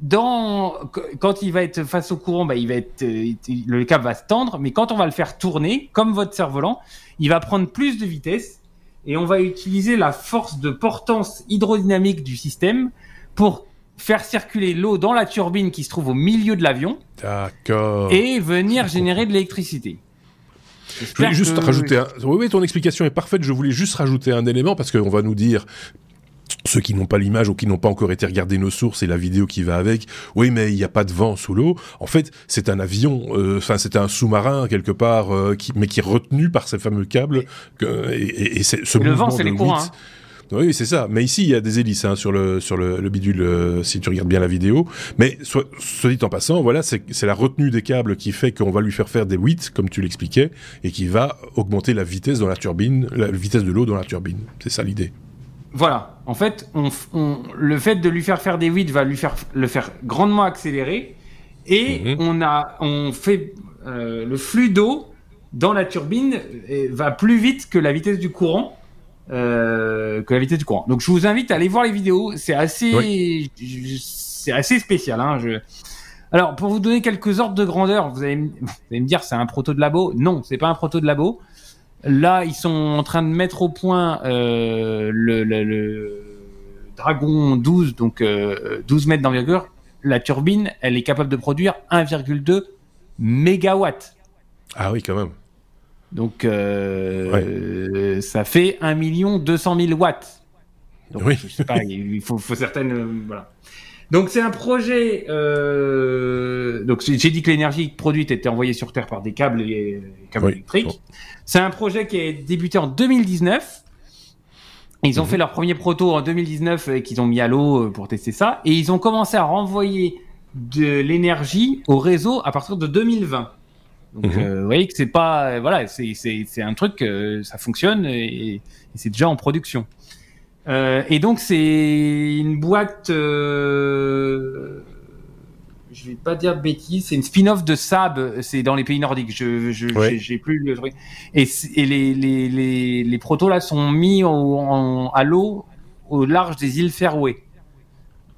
dans, quand il va être face au courant, bah, il va être, le câble va se tendre, mais quand on va le faire tourner, comme votre cerf-volant, il va prendre plus de vitesse et on va utiliser la force de portance hydrodynamique du système pour faire circuler l'eau dans la turbine qui se trouve au milieu de l'avion. D'accord. Et venir générer de l'électricité. Je voulais juste rajouter un... Oui, oui, ton explication est parfaite. Je voulais juste rajouter un élément parce qu'on va nous dire ceux qui n'ont pas l'image ou qui n'ont pas encore été regarder nos sources et la vidéo qui va avec, oui, mais il n'y a pas de vent sous l'eau. En fait, c'est un avion, euh, enfin, c'est un sous-marin quelque part, euh, qui, mais qui est retenu par ces fameux câbles. Que, et, et, c'est ce le vent, c'est les courants. Hein. Oui, c'est ça. Mais ici, il y a des hélices hein, sur le sur le, le bidule, euh, si tu regardes bien la vidéo. Mais soit, soit dit en passant, voilà, c'est la retenue des câbles qui fait qu'on va lui faire faire des 8, comme tu l'expliquais, et qui va augmenter la vitesse dans la turbine, la vitesse de l'eau dans la turbine. C'est ça l'idée. Voilà. En fait, on, le fait de lui faire faire des 8 va lui faire le faire grandement accélérer. Et mhm. on a, on fait euh, le flux d'eau dans la turbine va plus vite que la vitesse du courant. Euh, que la vitesse du courant. Donc je vous invite à aller voir les vidéos. C'est assez, c'est assez spécial. Hein, je... Alors pour vous donner quelques ordres de grandeur, vous allez, vous allez me dire c'est un proto de labo. Non, c'est pas un proto de labo. Là, ils sont en train de mettre au point euh, le, le, le, Dragon 12, donc euh, 12 mètres d'envergure. La turbine, elle est capable de produire 1,2 mégawatts. Ah oui, quand même. Donc, euh, ça fait 1 200 000 watts. Donc, oui. je sais pas, il faut, faut certaines. Euh, voilà. Donc c'est un projet. Euh... Donc j'ai dit que l'énergie produite était envoyée sur Terre par des câbles, et... câbles électriques. C'est un projet qui a débuté en 2019. Ils ont mhm. fait leur premier proto en 2019 et qu'ils ont mis à l'eau euh, pour tester ça. Et ils ont commencé à renvoyer de l'énergie au réseau à partir de 2020. Donc, mhm. euh, vous voyez que c'est pas, voilà, c'est un truc, euh, ça fonctionne et, et c'est déjà en production. Euh, et donc c'est une boîte, euh, je vais pas dire de bêtises, c'est une spin-off de Saab, c'est dans les pays nordiques. Je, je j'ai plus le truc. Et, et les, les, les, les protos là sont mis en, à l'eau au large des îles Fairway.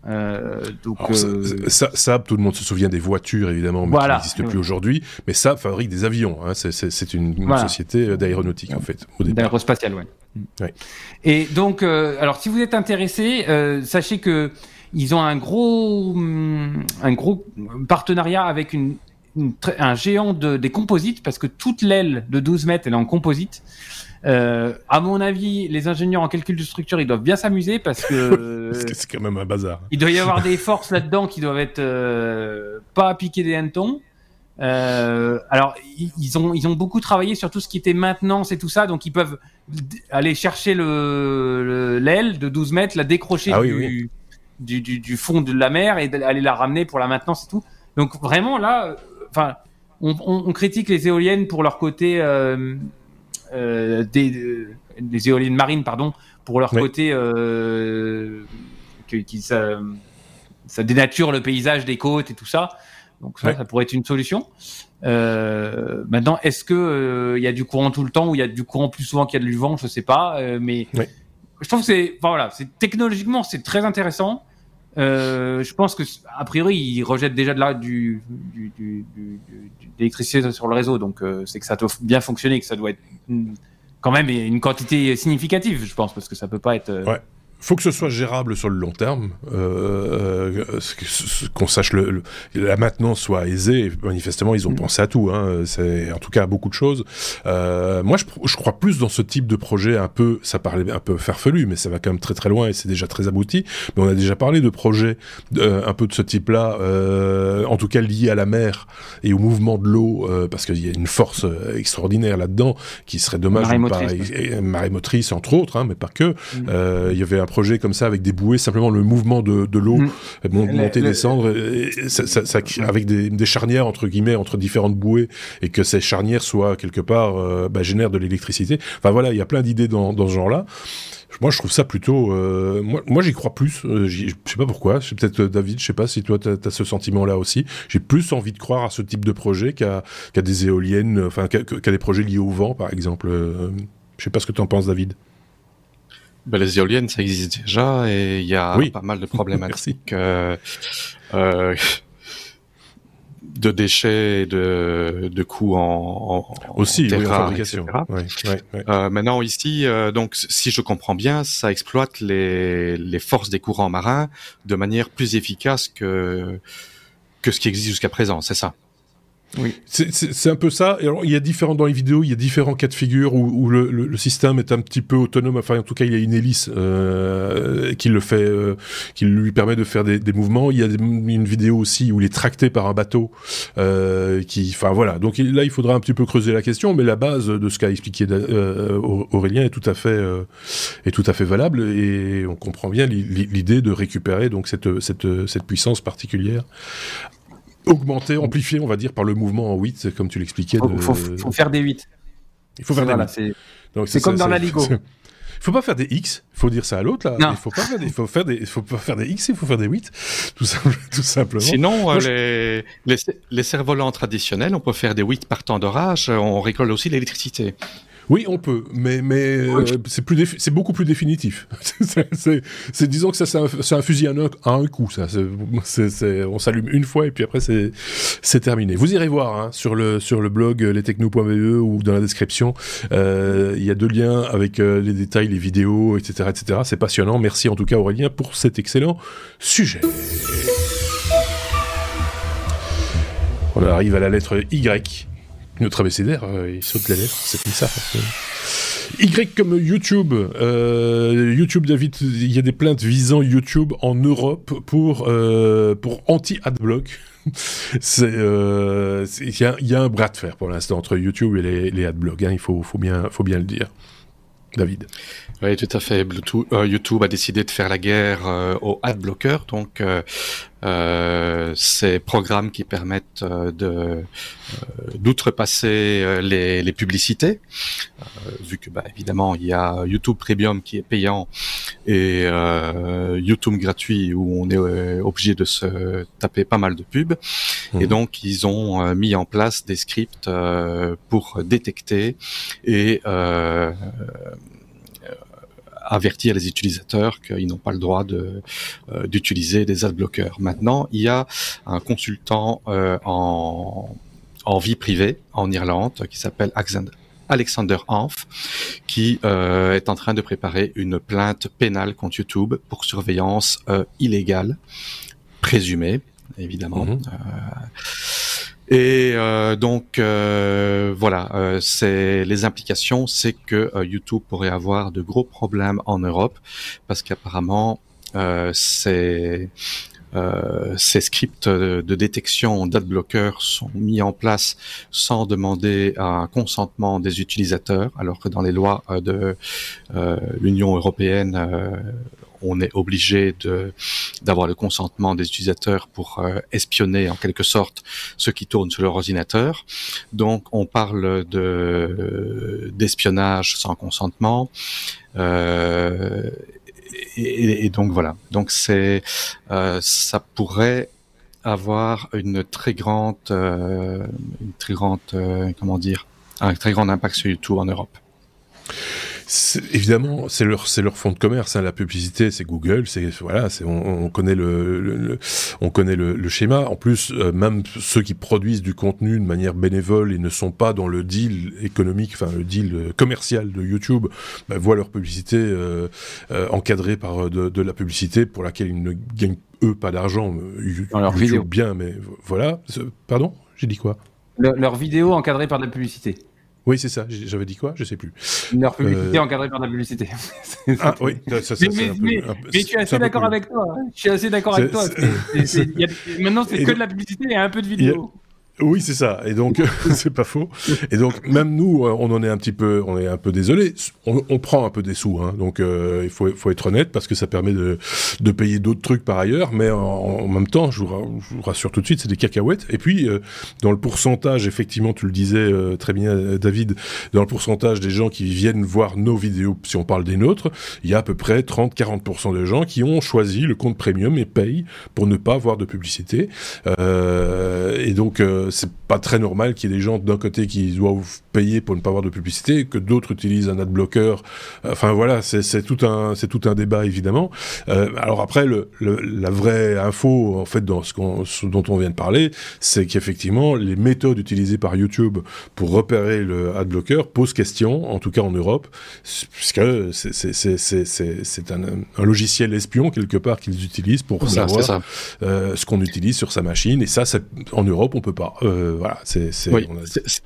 Euh, donc, euh... Saab, tout le monde se souvient des voitures évidemment, mais qui n'existent plus aujourd'hui. Mais Saab fabrique des avions. Hein. C'est une, une société d'aéronautique en fait. D'aérospatiale, ouais. Et donc, euh, alors si vous êtes intéressé, euh, sachez que ils ont un gros, hum, un gros partenariat avec une, un géant de, des composites parce que toute l'aile de 12 mètres elle est en composite. Euh, à mon avis, les ingénieurs en calcul de structure, ils doivent bien s'amuser parce que, c'est quand même un bazar. Il doit y avoir des forces là-dedans qui doivent être euh, pas piquer des hannetons. Euh, alors, ils ont ils ont beaucoup travaillé sur tout ce qui était maintenance et tout ça, donc ils peuvent aller chercher le l'aile de 12 mètres, la décrocher ah du, Du, du, du, fond de la mer et aller la ramener pour la maintenance et tout. Donc vraiment là, enfin, on, on, on, critique les éoliennes pour leur côté euh, euh, des, des, éoliennes marines, pardon, pour leur côté euh, qui ça, ça dénature le paysage des côtes et tout ça. Donc ça, ça pourrait être une solution. Euh, maintenant, est-ce que il euh, y a du courant tout le temps ou il y a du courant plus souvent qu'il y a du vent Je sais pas, euh, mais je trouve que c'est, enfin, voilà, c'est technologiquement c'est très intéressant. Euh, je pense que a priori ils rejettent déjà de la du, du, du, du d'électricité sur le réseau, donc c'est que ça doit bien fonctionner, que ça doit être quand même une quantité significative, je pense, parce que ça peut pas être. Ouais. Faut que ce soit gérable sur le long terme, euh, qu'on sache le, la maintenance soit aisée. Manifestement, ils ont mm. pensé à tout. Hein. C'est en tout cas à beaucoup de choses. Euh, moi, je, je, crois plus dans ce type de projet un peu, ça parlait un peu farfelu, mais ça va quand même très très loin et c'est déjà très abouti. Mais on a déjà parlé de projets euh, un peu de ce type-là, euh, en tout cas liés à la mer et au mouvement de l'eau, euh, parce qu'il y a une force euh, extraordinaire là-dedans qui serait dommage marée motrice, pas, marée motrice entre autres, hein, mais pas que. Mm. Il y avait un projet comme ça avec des bouées, simplement le mouvement de, de l'eau, mm. monter, descendre, ça, ça, ça, avec des, des, charnières entre guillemets entre différentes bouées, et que ces charnières soient quelque part euh, bah, génèrent de l'électricité. Enfin voilà, il y a plein d'idées dans, dans ce genre-là. Moi, je trouve ça plutôt. Euh, moi, moi j'y crois plus. Euh, je sais pas pourquoi. Peut-être euh, David. Je sais pas si toi, tu as, ce sentiment-là aussi. J'ai plus envie de croire à ce type de projet qu'à des éoliennes, enfin, qu'à des projets liés au vent, par exemple. je sais pas ce que tu en penses, David. Ben, les éoliennes, ça existe déjà et il y a pas mal de problématiques. euh, de déchets, de, de coûts en, en aussi en, fabrication. Euh, maintenant ici, euh, donc si je comprends bien, ça exploite les, les forces des courants marins de manière plus efficace que que ce qui existe jusqu'à présent, c'est ça? Oui. C'est un peu ça. Alors, il y a différents dans les vidéos, il y a différents cas de figure où, où le, le, système est un petit peu autonome. Enfin, en tout cas, il y a une hélice euh, qui le fait, euh, qui lui permet de faire des, des, mouvements. Il y a une vidéo aussi où il est tracté par un bateau. Euh, qui, enfin voilà. Donc là, il faudra un petit peu creuser la question, mais la base de ce qu'a expliqué euh, Aurélien est tout à fait euh, est tout à fait valable et on comprend bien l'idée de récupérer donc cette cette cette puissance particulière augmenter, amplifier, on va dire, par le mouvement en 8, comme tu l'expliquais. Il faut, faire des 8. Il faut faire des 8. C'est comme dans la Ligo. Il faut pas faire des X, il faut dire ça à l'autre là. Il faut pas faire des, faut faire des, faut pas faire des X, il faut faire des 8, tout, tout simplement. Sinon, euh, les, les, les cerfs-volants traditionnels, on peut faire des 8 par temps d'orage, on récolte aussi l'électricité. Oui, on peut, mais mais euh, c'est plus c'est beaucoup plus définitif. c'est disons que ça c'est un, un, fusil à un, à un coup ça. on s'allume une fois et puis après c'est terminé. Vous irez voir hein, sur le sur le blog euh, lestechno.be ou dans la description. Euh, il y a deux liens avec euh, les détails, les vidéos, etc., etc. C'est passionnant. Merci en tout cas Aurélien pour cet excellent sujet. On arrive à la lettre Y notre abécédaire, euh, il saute la lettre, c'est comme ça. Y comme YouTube. Euh, YouTube, David, il y a des plaintes visant YouTube en Europe pour, euh, pour anti-adblock. c'est il y, a un bras de fer pour l'instant entre YouTube et les, les. Hein, il faut, bien, le dire. David. Oui, tout à fait. Euh, YouTube a décidé de faire la guerre euh, aux adblockers, donc euh, euh ces programmes qui permettent de d'outrepasser les, les, publicités, vu que bah, évidemment il y a YouTube Premium qui est payant et YouTube gratuit où on est obligé de se taper pas mal de pubs, et mhm. donc ils ont mis en place des scripts pour détecter et avertir les utilisateurs qu'ils n'ont pas le droit de euh, d'utiliser des adblockers. Maintenant, il y a un consultant euh, en en vie privée en Irlande qui s'appelle Alexander Hanf, qui euh, est en train de préparer une plainte pénale contre YouTube pour surveillance euh, illégale, présumée, évidemment. Mhm. Euh, et euh, donc euh, voilà, euh, c'est les implications, c'est que YouTube pourrait avoir de gros problèmes en Europe parce qu'apparemment ces ces scripts de, détection d'adblockers sont mis en place sans demander un consentement des utilisateurs, alors que dans les lois de l'Union européenne, on est obligé de d'avoir le consentement des utilisateurs pour euh, espionner en quelque sorte ce qui tourne sur leur ordinateur. Donc on parle de d'espionnage sans consentement. Euh, et, donc voilà. Donc c'est euh, ça pourrait avoir une très grande très grande comment dire un très grand impact sur YouTube en Europe. Évidemment, c'est leur, c'est leur fond de commerce. Hein, la publicité, c'est Google, c'est voilà, c'est on, connaît le, on connaît le, schéma. En plus, euh, même ceux qui produisent du contenu de manière bénévole et ne sont pas dans le deal économique, enfin le deal euh, commercial de YouTube, bah, voient leur publicité euh, encadrée par de, la publicité pour laquelle ils ne gagnent eux pas d'argent. Dans leur vidéo. bien, mais voilà. Pardon, j'ai dit quoi? Leur vidéo encadrée par de la publicité. Oui, c'est ça. J'avais dit quoi? Je sais plus. Leur publicité euh... encadrée par la publicité. ah oui, ça, ça, mais, mais, mais, je suis assez d'accord avec toi. Hein. Je suis assez d'accord avec toi. maintenant, c'est que de la publicité et un peu de vidéo. Oui, c'est ça. Et donc, c'est pas faux. Et donc, même nous, euh, on en est un petit peu, on est un peu désolé. On, prend un peu des sous, hein. donc euh, il faut, faut être honnête parce que ça permet de, de payer d'autres trucs par ailleurs. Mais en, même temps, je vous, rassure tout de suite, c'est des cacahuètes. Et puis, euh, dans le pourcentage, effectivement, tu le disais très bien, David, dans le pourcentage des gens qui viennent voir nos vidéos, si on parle des nôtres, il y a à peu près 30-40% de gens qui ont choisi le compte premium et payent pour ne pas avoir de publicité. et donc c'est pas très normal qu'il y ait des gens d'un côté qui doivent payer pour ne pas avoir de publicité, que d'autres utilisent un adblocker. Enfin voilà, c'est tout un c'est tout un débat évidemment. Euh, alors après, le, la vraie info en fait dans ce, ce dont on vient de parler, c'est qu'effectivement les méthodes utilisées par YouTube pour repérer le adblocker posent question, en tout cas en Europe, puisque c'est un, un, logiciel espion quelque part qu'ils utilisent pour savoir euh, ce qu'on utilise sur sa machine. Et ça, en Europe, on peut pas. Euh, voilà, c'est oui,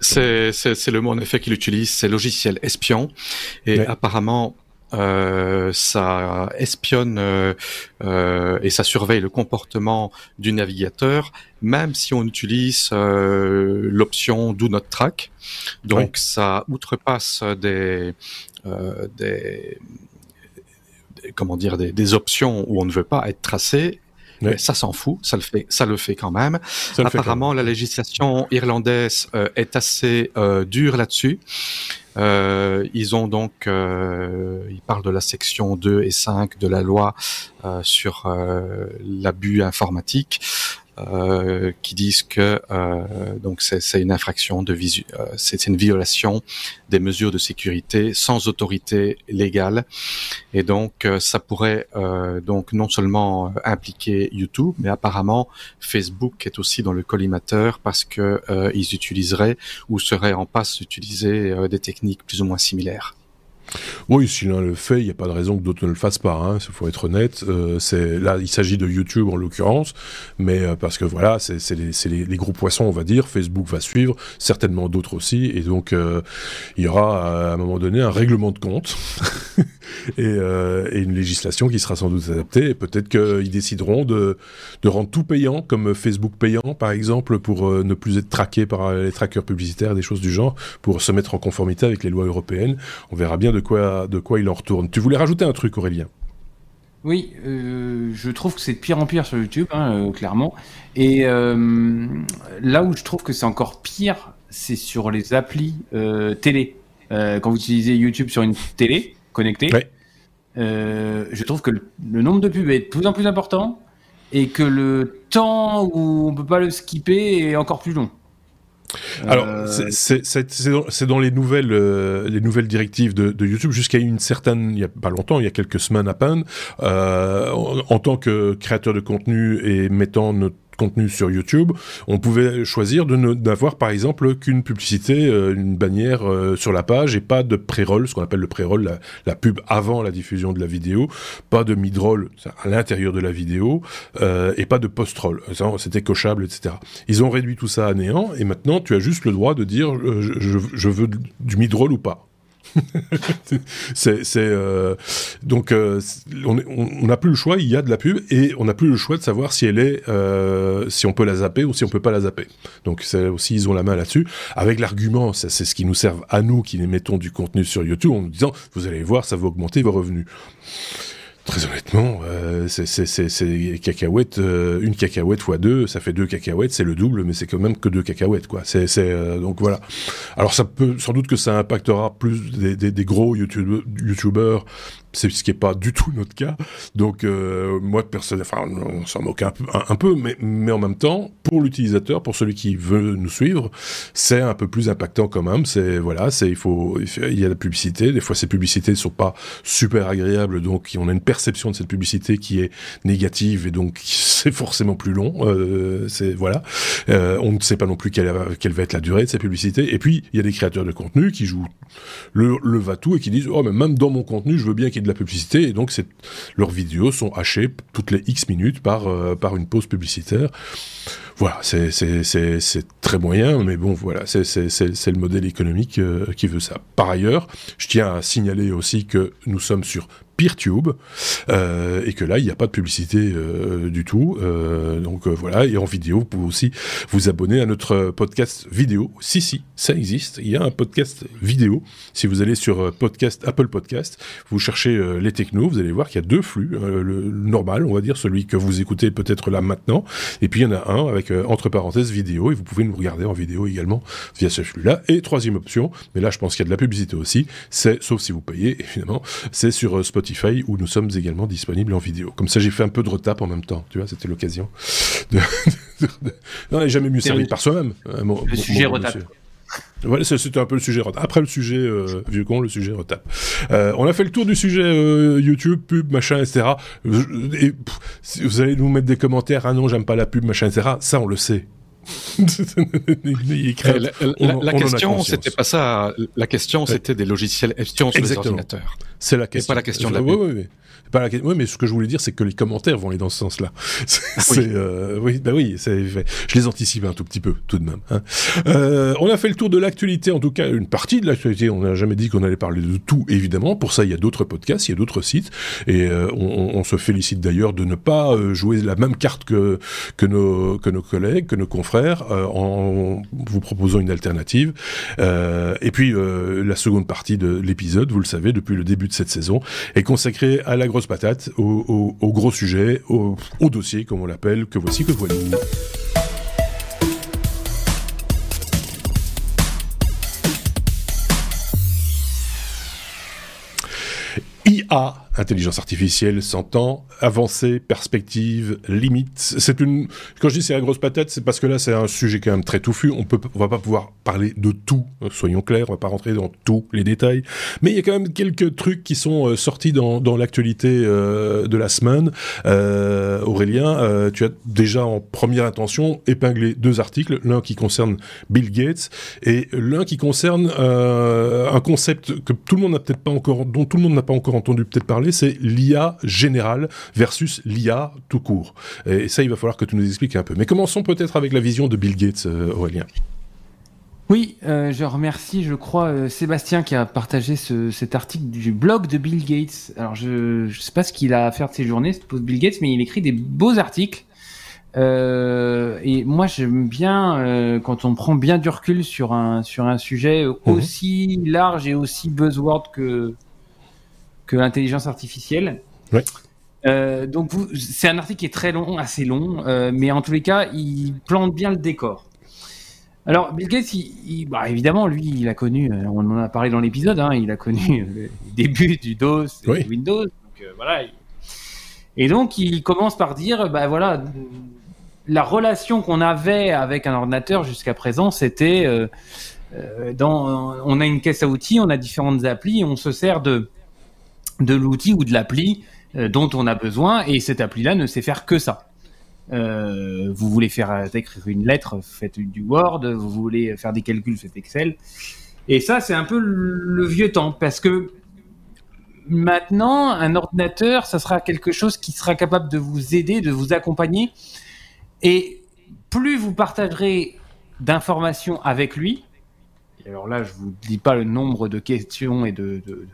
c'est le mot en effet qu'il utilise, c'est logiciel espion. Et apparemment, euh, ça espionne euh, euh, et ça surveille le comportement du navigateur, même si on utilise l'option Do Not Track. Donc ça outrepasse des, des comment dire des, des, options où on ne veut pas être tracé mais ça s'en fout, ça le fait, ça le fait quand même. Apparemment, la législation irlandaise euh, est assez euh, dure là-dessus. Euh, ils ont donc, euh, ils parlent de la section 2 et 5 de la loi euh, sur euh, l'abus informatique. Euh, qui disent que euh, donc c'est une infraction de visu euh, c'est une violation des mesures de sécurité sans autorité légale et donc ça pourrait donc non seulement impliquer YouTube mais apparemment Facebook est aussi dans le collimateur parce que ils utiliseraient ou seraient en passe d'utiliser des techniques plus ou moins similaires. Oui, si l'un le fait, il n'y a pas de raison que d'autres ne le fassent pas. Il hein, faut être honnête. Euh, là, il s'agit de YouTube en l'occurrence, mais euh, parce que voilà, c'est les, gros poissons, on va dire. Facebook va suivre, certainement d'autres aussi, et donc euh, il y aura à un moment donné un règlement de compte et, une législation qui sera sans doute adaptée. Peut-être qu'ils décideront de, de rendre tout payant, comme Facebook payant, par exemple, pour ne plus être traqué par les trackers publicitaires, des choses du genre, pour se mettre en conformité avec les lois européennes. On verra bien de quoi, de quoi il en retourne. Tu voulais rajouter un truc, Aurélien? Oui, euh, je trouve que c'est de pire en pire sur YouTube, hein, euh, clairement. Et euh, là où je trouve que c'est encore pire, c'est sur les applis télé. quand vous utilisez YouTube sur une télé connectée, je trouve que le, le, nombre de pubs est de plus en plus important et que le temps où on peut pas le skipper est encore plus long. Alors, euh, c'est dans, les nouvelles, euh, les nouvelles directives de, YouTube. Jusqu'à une certaine, il y a pas longtemps, il y a quelques semaines à peine, euh, en, en, tant que créateur de contenu et mettant notre contenu sur YouTube, on pouvait choisir de n'avoir par exemple qu'une publicité, euh, une bannière euh, sur la page et pas de pré-roll, ce qu'on appelle le pré-roll, la, pub avant la diffusion de la vidéo, pas de mid-roll à l'intérieur de la vidéo euh, et pas de post-roll. C'était cochable, etc. Ils ont réduit tout ça à néant et maintenant tu as juste le droit de dire je, je veux du mid-roll ou pas. c'est euh, donc euh, on n'a plus le choix. Il y a de la pub et on n'a plus le choix de savoir si elle est euh, si on peut la zapper ou si on peut pas la zapper. Donc c'est aussi ils ont la main là-dessus avec l'argument. C'est ce qui nous sert à nous qui mettons du contenu sur YouTube en nous disant vous allez voir ça va augmenter vos revenus. Très honnêtement, euh, c'est cacahuètes, euh, une cacahuète fois deux, ça fait deux cacahuètes, c'est le double, mais c'est quand même que deux cacahuètes, quoi. C'est euh, donc voilà. Alors ça peut sans doute que ça impactera plus des, des, des gros YouTubeurs c'est ce qui est pas du tout notre cas. Donc euh, moi personnellement, enfin on s'en moque un peu, mais en même temps, pour l'utilisateur, pour celui qui veut nous suivre, c'est un peu plus impactant quand même. C'est voilà, c'est il faut il y a la publicité. Des fois, ces publicités ne sont pas super agréables, donc on a une perception de cette publicité qui est négative et donc c'est forcément plus long. Euh, c'est voilà, euh, on ne sait pas non plus quelle, va être la durée de ces publicités. Et puis il y a des créateurs de contenu qui jouent le, le va-tout et qui disent oh mais même dans mon contenu, je veux bien qu'il de la publicité et donc leurs vidéos sont hachées toutes les X minutes par euh, par une pause publicitaire. Voilà, c'est très moyen, mais bon, voilà, c'est le modèle économique euh, qui veut ça. Par ailleurs, je tiens à signaler aussi que nous sommes sur PeerTube euh, et que là il n'y a pas de publicité euh, du tout. Euh, donc euh, voilà. Et en vidéo vous pouvez aussi vous abonner à notre podcast vidéo. Si si ça existe. Il y a un podcast vidéo. Si vous allez sur euh, podcast Apple Podcast vous cherchez euh, les technos vous allez voir qu'il y a deux flux le normal on va dire celui que vous écoutez peut-être là maintenant. Et puis il y en a un avec entre parenthèses vidéo. Et vous pouvez nous regarder en vidéo également via ce flux là et troisième option mais là je pense qu'il y a de la publicité aussi c'est sauf si vous payez évidemment c'est sur Spotify où nous sommes également disponibles en vidéo. Comme ça, j'ai fait un peu de retap en même temps. Tu vois, c'était l'occasion. De... non, n'est jamais mieux servi par soi-même. le sujet retap. Voilà, c'était un peu le sujet retap. Après le sujet euh, vieux con, le sujet retap. Euh, on a fait le tour du sujet euh, YouTube, pub, machin, etc. Et, si vous allez nous mettre des commentaires, ah non, j'aime pas la pub, machin, etc. Ça, on le sait. la, question, c'était pas ça. La question, c'était des logiciels espions sur les ordinateurs. C'est la question. pas la question de la pub. Oui, mais ce que je voulais dire, c'est que les commentaires vont aller dans ce sens-là. oui. Euh, oui, bah oui, je les anticipe un tout petit peu, tout de même. Hein. Euh, on a fait le tour de l'actualité, en tout cas une partie de l'actualité. On n'a jamais dit qu'on allait parler de tout, évidemment. Pour ça, il y a d'autres podcasts, il y a d'autres sites, et euh, on, on, se félicite d'ailleurs de ne pas euh, jouer la même carte que que nos que nos collègues, que nos confrères, en vous proposant une alternative. et puis la seconde partie de l'épisode, vous le savez, depuis le début de cette saison, est consacrée à la grosse patate, au, gros sujet, au, au dossier, comme on l'appelle, que voici, que voilà. IA intelligence artificielle s'entend, avancée, perspective, limite. C'est une, quand je dis c'est la grosse patate, c'est parce que là c'est un sujet quand même très touffu. On peut, on va pas pouvoir parler de tout, soyons clairs, on va pas rentrer dans tous les détails. Mais il y a quand même quelques trucs qui sont euh, sortis dans, dans l'actualité euh, de la semaine. Euh, Aurélien, euh, tu as déjà en première intention épinglé deux articles, l'un qui concerne Bill Gates et l'un qui concerne un concept que tout le monde n'a peut-être pas encore, dont tout le monde n'a pas encore entendu peut-être parler c'est l'IA générale versus l'IA tout court. Et ça, il va falloir que tu nous expliques un peu. Mais commençons peut-être avec la vision de Bill Gates, euh, Aurélien. Oui, euh, je remercie, je crois, euh, Sébastien qui a partagé cet article du blog de Bill Gates. Alors, je ne sais pas ce qu'il a à faire de ses journées, pose Bill Gates, mais il écrit des beaux articles. et moi, j'aime bien quand on prend bien du recul sur un sur un sujet mhm. aussi large et aussi buzzword que que l'intelligence artificielle. Euh, donc c'est un article qui est très long, assez long, euh, mais en tous les cas, il plante bien le décor. Alors Bill Gates, il, bah, évidemment, lui, il a connu, euh, on en a parlé dans l'épisode, hein, il a connu le début du DOS et du Windows. Donc, voilà. Et donc il commence par dire, bah voilà, la relation qu'on avait avec un ordinateur jusqu'à présent, c'était dans, on a une caisse à outils, on a différentes applis, on se sert de de l'outil ou de l'appli euh, dont on a besoin et cette appli-là ne sait faire que ça. Euh, vous voulez faire écrire une lettre, faites du Word. Vous voulez faire des calculs, faites Excel. Et ça, c'est un peu le vieux temps parce que maintenant, un ordinateur, ça sera quelque chose qui sera capable de vous aider, de vous accompagner. Et plus vous partagerez d'informations avec lui, alors là, je vous dis pas le nombre de questions et de, de,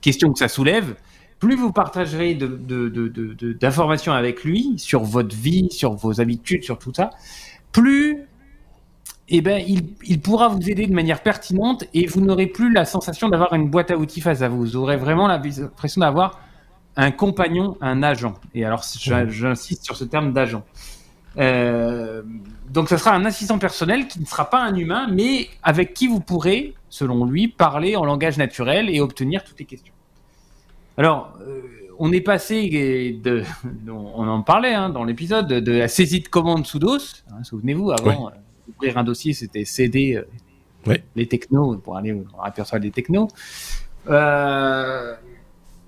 questions que ça soulève. Plus vous partagerez d'informations avec lui sur votre vie, sur vos habitudes, sur tout ça, plus eh ben, il, pourra vous aider de manière pertinente et vous n'aurez plus la sensation d'avoir une boîte à outils face à vous. Vous aurez vraiment l'impression d'avoir un compagnon, un agent. Et alors, j'insiste sur ce terme d'agent. Donc, ce sera un assistant personnel qui ne sera pas un humain, mais avec qui vous pourrez, selon lui, parler en langage naturel et obtenir toutes les questions. Alors, on est passé de, on en parlait hein, dans l'épisode, de la saisie de commande sous DOS. Hein, souvenez-vous, avant, ouvrir un dossier, c'était céder les technos pour aller apercevoir les technos.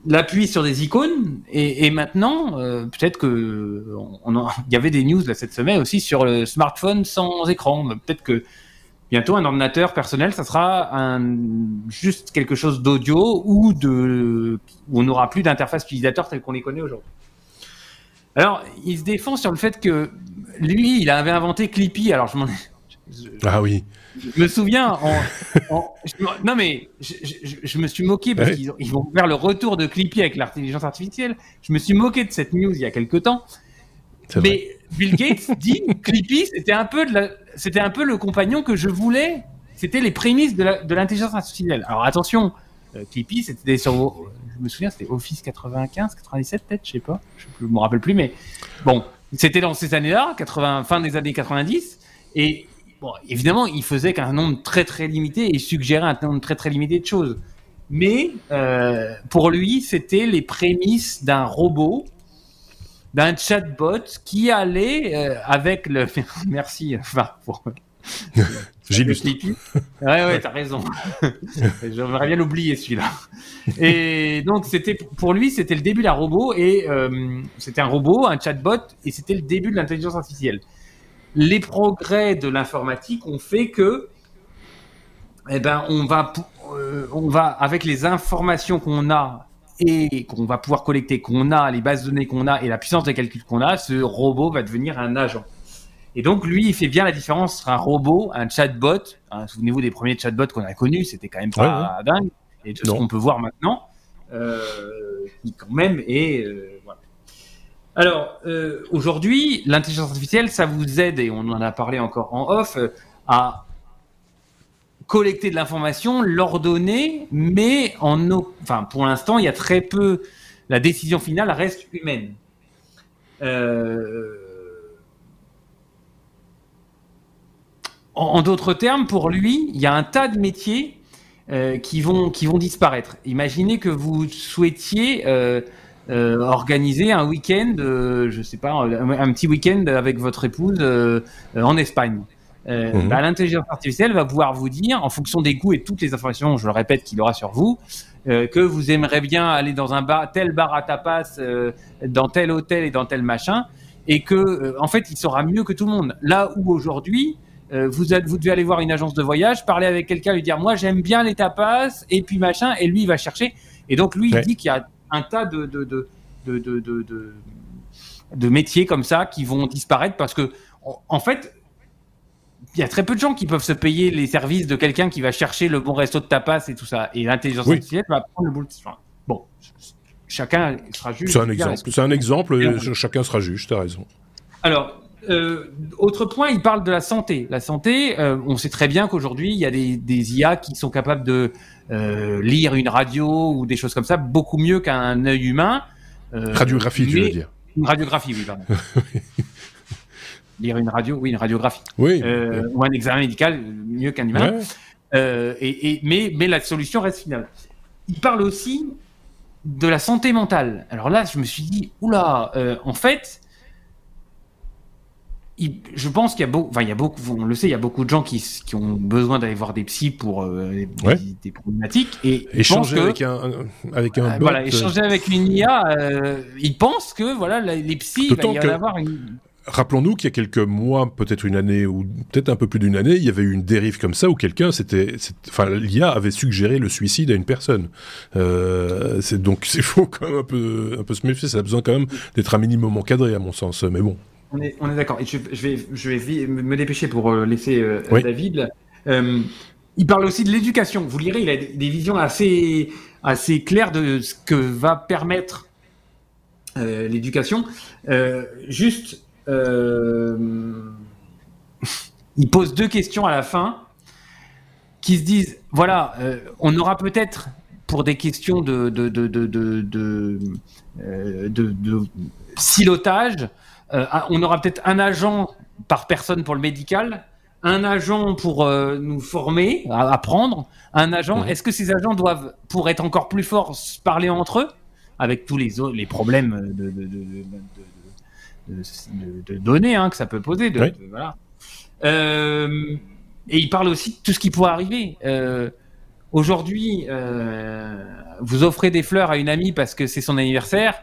Euh, l'appui sur des icônes et, maintenant euh, peut-être que il y avait des news cette semaine aussi sur le smartphone sans écran. Peut-être que bientôt un ordinateur personnel ça sera juste quelque chose d'audio ou où on n'aura plus d'interface utilisateur telle qu'on les connaît aujourd'hui. Alors il se défend sur le fait que lui il avait inventé Clippy. Alors je m'en ah oui je me souviens, non mais je, me suis moqué parce qu'ils ils vont faire le retour de Clippy avec l'intelligence artificielle. Je me suis moqué de cette news il y a quelques temps. Mais Bill Gates dit Clippy, c'était un peu de c'était un peu le compagnon que je voulais. C'était les prémices de l'intelligence artificielle. Alors attention, euh, Clippy, c'était sur, je me souviens, c'était Office 95, 97 peut-être, je sais pas, je me rappelle plus, mais bon, c'était dans ces années-là, 80, fin des années 90, et bon, évidemment, il faisait qu'un nombre très très limité et suggérait un nombre très très limité de choses. Mais euh, pour lui, c'était les prémices d'un robot, d'un chatbot qui allait euh, avec le. Merci, enfin, pour. J'illustre. Ouais, ouais, t'as raison. J'aimerais bien l'oublier celui-là. Et donc, c'était pour lui, c'était le début d'un robot et euh, c'était un robot, un chatbot, et c'était le début de l'intelligence artificielle les progrès de l'informatique ont fait que, eh ben, on va, euh, on va avec les informations qu'on a et qu'on va pouvoir collecter, qu'on a, les bases de données qu'on a et la puissance de calcul qu'on a, ce robot va devenir un agent. Et donc, lui, il fait bien la différence entre un robot, un chatbot. Hein, souvenez-vous des premiers chatbots qu'on a connus, c'était quand même pas dingue. Et de ce qu'on peut voir maintenant, euh, qui quand même est. Euh, alors, euh, aujourd'hui, l'intelligence artificielle, ça vous aide, et on en a parlé encore en off, euh, à collecter de l'information, l'ordonner, mais en, enfin, pour l'instant, il y a très peu. La décision finale reste humaine. Euh, en, d'autres termes, pour lui, il y a un tas de métiers qui vont disparaître. Imaginez que vous souhaitiez organiser un week-end, euh, je sais pas, un, petit week-end avec votre épouse euh, en Espagne. Mhm. Bah, l'intelligence artificielle va pouvoir vous dire, en fonction des goûts et toutes les informations, je le répète, qu'il aura sur vous, que vous aimeriez bien aller dans un bar, tel bar à tapas, dans tel hôtel et dans tel machin, et que, en fait, il saura mieux que tout le monde. Là où aujourd'hui, vous, vous devez aller voir une agence de voyage, parler avec quelqu'un, lui dire, moi j'aime bien les tapas, et puis machin, et lui il va chercher. Et donc lui il dit qu'il y a un tas de, de, de, de, de métiers comme ça qui vont disparaître parce que, en fait, il y a très peu de gens qui peuvent se payer les services de quelqu'un qui va chercher le bon resto de tapas et tout ça. Et l'intelligence artificielle va prendre le bout. Bon, chacun sera juge. C'est un exemple. C'est un exemple. chacun sera juge. Tu as raison. Alors, euh, autre point, il parle de la santé. La santé, euh, on sait très bien qu'aujourd'hui, il y a des, des, IA qui sont capables de euh, lire une radio ou des choses comme ça beaucoup mieux qu'un œil humain. Radiographie, tu veux dire Une radiographie, oui, pardon. lire une radio, oui, une radiographie. Oui. Ou un examen médical mieux qu'un humain. Et, et, mais, mais la solution reste finale. Il parle aussi de la santé mentale. Alors là, je me suis dit, oula, en fait, je pense qu'il y a beaucoup, enfin il y a beaucoup, on le sait, il y a beaucoup de gens qui, qui ont besoin d'aller voir des psys pour euh, des, problématiques et échanger avec un, avec un euh, voilà, échanger avec une IA, euh, ils pensent que voilà les psys, il va y en avoir une. Rappelons-nous qu'il y a quelques mois, peut-être une année ou peut-être un peu plus d'une année, il y avait eu une dérive comme ça où quelqu'un, c'était, enfin, l'IA avait suggéré le suicide à une personne. Euh, c'est donc c'est faux quand même un peu, un peu se méfier. Ça a besoin quand même d'être un minimum encadré à mon sens. Mais bon, on est, on est d'accord. Et je, vais, je vais me dépêcher pour euh, laisser euh, David. Euh, il parle aussi de l'éducation. Vous lirez, il a des visions assez, assez claires de ce que va permettre l'éducation. juste, il pose deux questions à la fin qui se disent voilà, on aura peut-être pour des questions de, de, de, de, de, de silotage, on aura peut-être un agent par personne pour le médical, un agent pour nous former, apprendre, un agent. Est-ce que ces agents doivent, pour être encore plus forts, parler entre eux? Avec tous les, les problèmes de, de, données hein, que ça peut poser. voilà. Euh, et il parle aussi de tout ce qui pourrait arriver. Euh, aujourd'hui, euh, vous offrez des fleurs à une amie parce que c'est son anniversaire.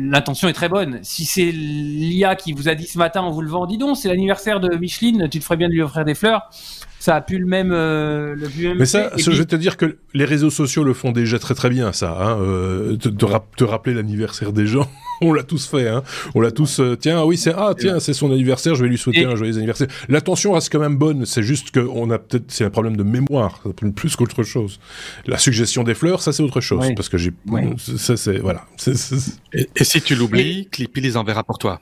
L'intention est très bonne. Si c'est l'IA qui vous a dit ce matin en vous levant, dis donc, c'est l'anniversaire de Micheline, tu te ferais bien de lui offrir des fleurs. Ça a pu le même euh, le mais ça je vais te dire que les réseaux sociaux le font déjà très très bien ça hein, euh, te, te, rappeler l'anniversaire des gens on l'a tous fait hein. on l'a tous euh, tiens oui c'est ah tiens c'est son anniversaire je vais lui souhaiter un joyeux anniversaire l'attention reste quand même bonne c'est juste que on a peut-être c'est un problème de mémoire plus qu'autre chose la suggestion des fleurs ça c'est autre chose parce que j'ai ça c'est voilà Et, si tu l'oublies Clippy les enverra pour toi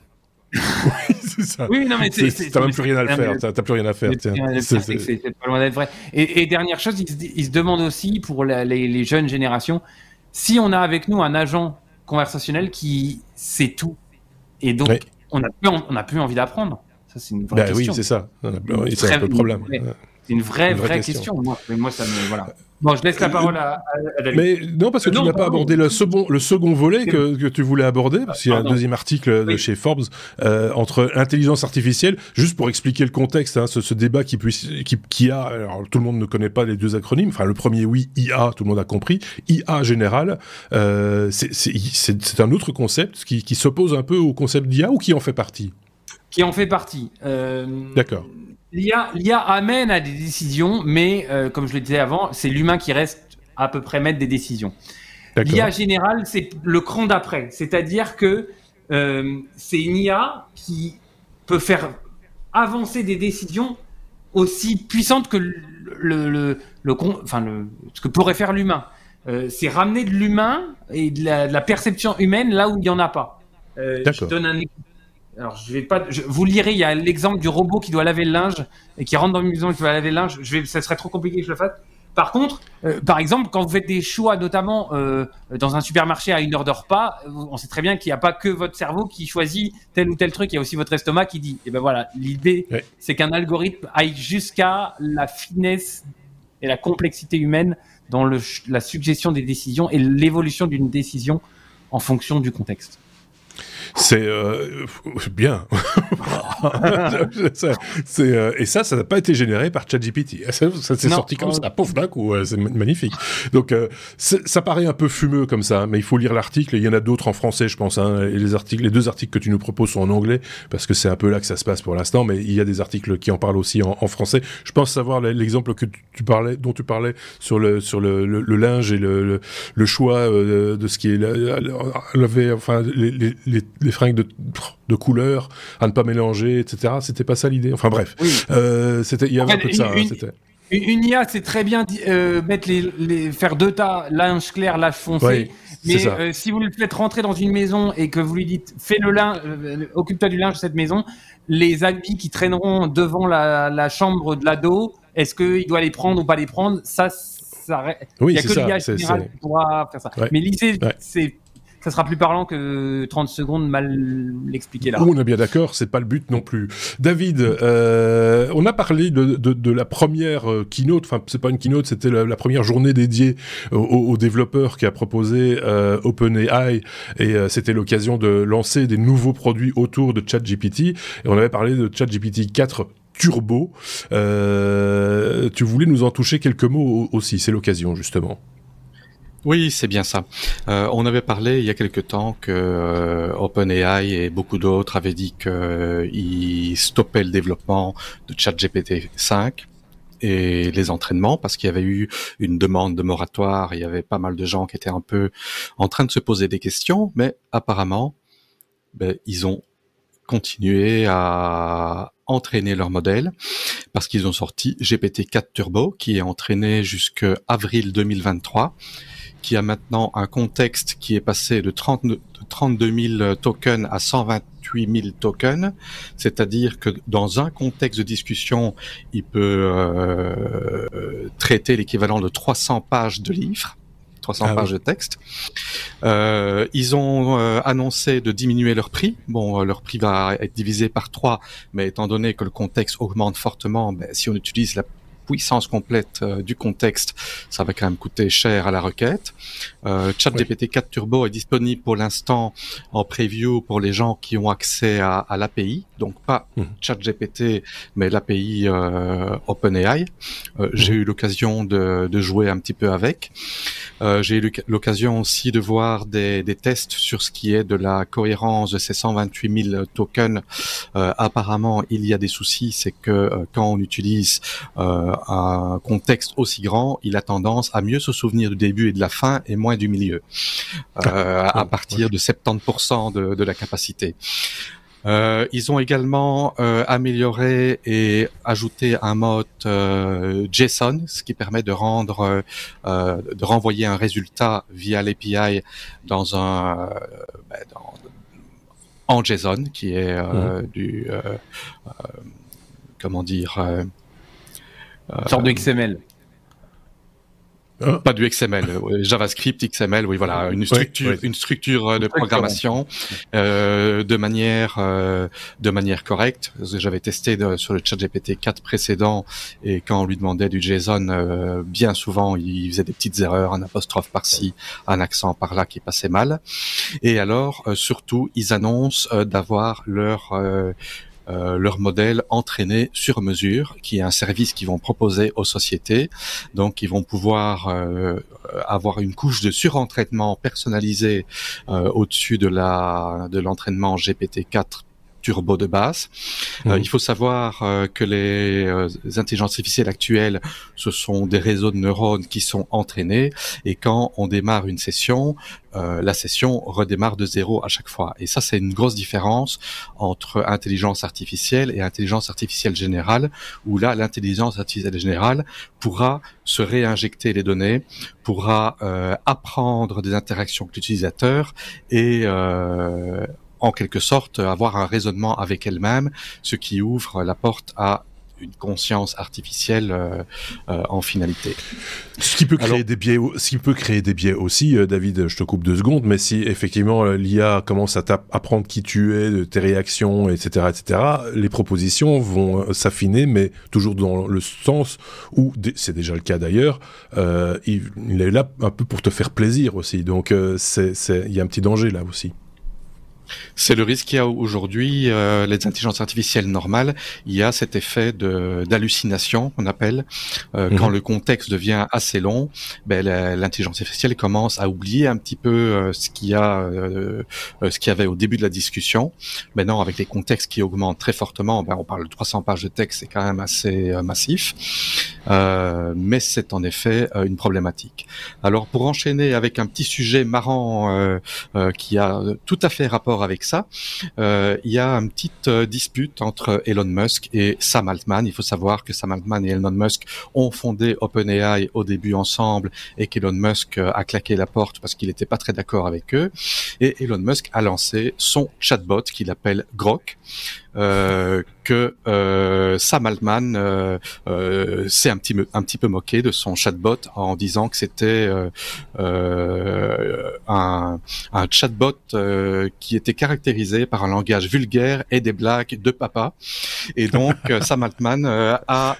oui, c'est ça. Oui, non, mais T'as même plus rien à le faire. T'as plus rien à faire. C'est pas loin d'être vrai. Et, dernière chose, il, se demande aussi pour les, jeunes générations si on a avec nous un agent conversationnel qui sait tout. Et donc, on n'a plus, on a plus envie d'apprendre. Ça, c'est une vraie bah question. Oui, c'est ça. C'est un peu le problème. C'est une vraie, vraie, question. Moi, moi, ça me. Voilà. Bon, je laisse la parole à, David. Mais non, parce que tu n'as pas abordé le second, le second volet que, que tu voulais aborder, parce qu'il y a un deuxième article de chez Forbes euh, entre intelligence artificielle, juste pour expliquer le contexte, hein, ce, ce, débat qui, puisse, qui, qui a, alors tout le monde ne connaît pas les deux acronymes, enfin le premier oui, IA, tout le monde a compris, IA général, euh, c'est un autre concept qui, qui s'oppose un peu au concept d'IA ou qui en fait partie? Qui en fait partie. Euh, D'accord. L'IA amène à des décisions, mais euh, comme je le disais avant, c'est l'humain qui reste à peu près maître des décisions. L'IA générale, c'est le cran d'après, c'est-à-dire que euh, c'est une IA qui peut faire avancer des décisions aussi puissantes que le, le, le, enfin ce que pourrait faire l'humain. Euh, c'est ramener de l'humain et de la, perception humaine là où il n'y en a pas. je donne un, alors, je vais pas. vous lirez, il y a l'exemple du robot qui doit laver le linge et qui rentre dans une maison et qui va laver le linge. Je vais, ça serait trop compliqué que je le fasse. Par contre, euh, par exemple, quand vous faites des choix, notamment euh, dans un supermarché à une heure de repas, on sait très bien qu'il n'y a pas que votre cerveau qui choisit tel ou tel truc. Il y a aussi votre estomac qui dit. Et eh ben voilà, l'idée, c'est qu'un algorithme aille jusqu'à la finesse et la complexité humaine dans le, la suggestion des décisions et l'évolution d'une décision en fonction du contexte. C'est euh, bien. c'est euh, et ça, ça n'a pas été généré par ChatGPT. Ça, ça s'est sorti comme ça, pauvre d'un coup. c'est magnifique. Donc euh, ça paraît un peu fumeux comme ça, mais il faut lire l'article. Il y en a d'autres en français, je pense. Hein, et les articles, les deux articles que tu nous proposes sont en anglais parce que c'est un peu là que ça se passe pour l'instant. Mais il y a des articles qui en parlent aussi en, en français. Je pense savoir l'exemple que tu parlais, dont tu parlais sur le sur le, le, linge et le, le, choix euh, de ce qui est levé, enfin les, les les fringues de, de couleur, à ne pas mélanger, etc. C'était pas ça l'idée. Enfin bref, euh, c'était il y avait un peu de ça. Une, hein, une IA, c'est très bien euh, mettre les, les, faire deux tas, linge clair, linge foncé. mais euh, si vous le faites rentrer dans une maison et que vous lui dites fais le linge, occupe-toi du linge de cette maison, les habits qui traîneront devant la, la chambre de l'ado, est-ce qu'il doit les prendre ou pas les prendre? Ça, ça, oui, il y a que l'IA générale qui pourra faire ça. Mais l'idée, c'est ça sera plus parlant que 30 secondes mal l'expliquer là. On est bien d'accord, c'est pas le but non plus. David, euh, on a parlé de, la première euh, keynote, enfin c'est pas une keynote, c'était la, première journée dédiée aux, développeurs qui a proposé euh, OpenAI et c'était l'occasion de lancer des nouveaux produits autour de ChatGPT et on avait parlé de ChatGPT 4 Turbo. Tu voulais nous en toucher quelques mots aussi, c'est l'occasion justement. Oui, c'est bien ça. Euh, on avait parlé il y a quelque temps que euh, OpenAI et beaucoup d'autres avaient dit qu'ils stoppaient le développement de ChatGPT 5 et les entraînements parce qu'il y avait eu une demande de moratoire, il y avait pas mal de gens qui étaient un peu en train de se poser des questions, mais apparemment, ben, ils ont continué à entraîner leur modèle parce qu'ils ont sorti GPT-4 Turbo qui est entraîné jusqu'à avril 2023 qui a maintenant un contexte qui est passé de, 30, 32 000 tokens à 128 000 tokens, c'est-à-dire que dans un contexte de discussion, il peut euh, traiter l'équivalent de 300 pages de livres. 300 ah pages de texte. Euh, ils ont euh, annoncé de diminuer leur prix. Bon, leur prix va être divisé par trois, mais étant donné que le contexte augmente fortement, ben, si on utilise la puissance complète euh, du contexte, ça va quand même coûter cher à la requête. Euh, ChatGPT 4 Turbo est disponible pour l'instant en preview pour les gens qui ont accès à, à l'API, donc pas mmh. ChatGPT, mais l'API euh, OpenAI. Euh, j'ai mmh. eu l'occasion de, de, jouer un petit peu avec. Euh, j'ai eu l'occasion aussi de voir des, des, tests sur ce qui est de la cohérence de ces 128 000 tokens. Euh, apparemment, il y a des soucis, c'est que quand on utilise un contexte aussi grand, il a tendance à mieux se souvenir du début et de la fin et moins du milieu, euh, à partir de 70% de, de, la capacité. Euh, ils ont également euh, amélioré et ajouté un mode euh, JSON, ce qui permet de rendre, euh, de renvoyer un résultat via l'API dans un, ben, dans, en JSON, qui est mmh. du, comment dire, une sorte de XML. Hein pas du XML, JavaScript, XML, oui voilà, une structure, une structure euh, de programmation euh, de manière euh, de manière correcte. J'avais testé sur le chat GPT 4 précédent et quand on lui demandait du JSON, euh, bien souvent il faisait des petites erreurs, un apostrophe par-ci, un accent par-là qui passait mal. Et alors surtout, ils annoncent d'avoir leur euh, leur modèle entraîné sur mesure, qui est un service qu'ils vont proposer aux sociétés. Donc, ils vont pouvoir euh, avoir une couche de surentraînement personnalisé euh, au-dessus de la de l'entraînement GPT-4 turbo de base. Euh, il faut savoir euh, que les, euh, intelligences artificielles actuelles, ce sont des réseaux de neurones qui sont entraînés et quand on démarre une session, la session redémarre de zéro à chaque fois. Et ça, c'est une grosse différence entre intelligence artificielle et intelligence artificielle générale, où là, l'intelligence artificielle générale pourra se réinjecter les données, pourra apprendre des interactions avec l'utilisateur et en quelque sorte avoir un raisonnement avec elle-même, ce qui ouvre la porte à une conscience artificielle euh, euh, en finalité. Ce qui peut créer des biais, ce qui peut créer des biais aussi, euh, David. Je te coupe deux secondes, mais si effectivement l'IA commence à apprendre qui tu es, de tes réactions, etc., etc., les propositions vont s'affiner, mais toujours dans le sens où c'est déjà le cas d'ailleurs. il, il, est là un peu pour te faire plaisir aussi. Donc c'est, il y a un petit danger là aussi. C'est le risque qu'il y a aujourd'hui. Euh, les intelligences artificielles normales, il y a cet effet de d'hallucination qu'on appelle euh, mhm. quand le contexte devient assez long. Ben, l'intelligence artificielle commence à oublier un petit peu euh, ce qu'il y a, euh, ce qu'il y avait au début de la discussion. Maintenant, avec les contextes qui augmentent très fortement, ben, on parle de 300 pages de texte, c'est quand même assez massif. mais c'est en effet une problématique. Alors, pour enchaîner avec un petit sujet marrant qui a tout à fait rapport avec ça, euh, il y a une petite euh, dispute entre Elon Musk et Sam Altman. Il faut savoir que Sam Altman et Elon Musk ont fondé OpenAI au début ensemble et qu'Elon Musk euh, a claqué la porte parce qu'il n'était pas très d'accord avec eux. Et Elon Musk a lancé son chatbot qu'il appelle Grok. Euh, que euh, Sam Altman euh, euh, s'est un petit, un petit peu moqué de son chatbot en disant que c'était un, un chatbot qui était caractérisé par un langage vulgaire et des blagues de papa. Et donc Sam Altman a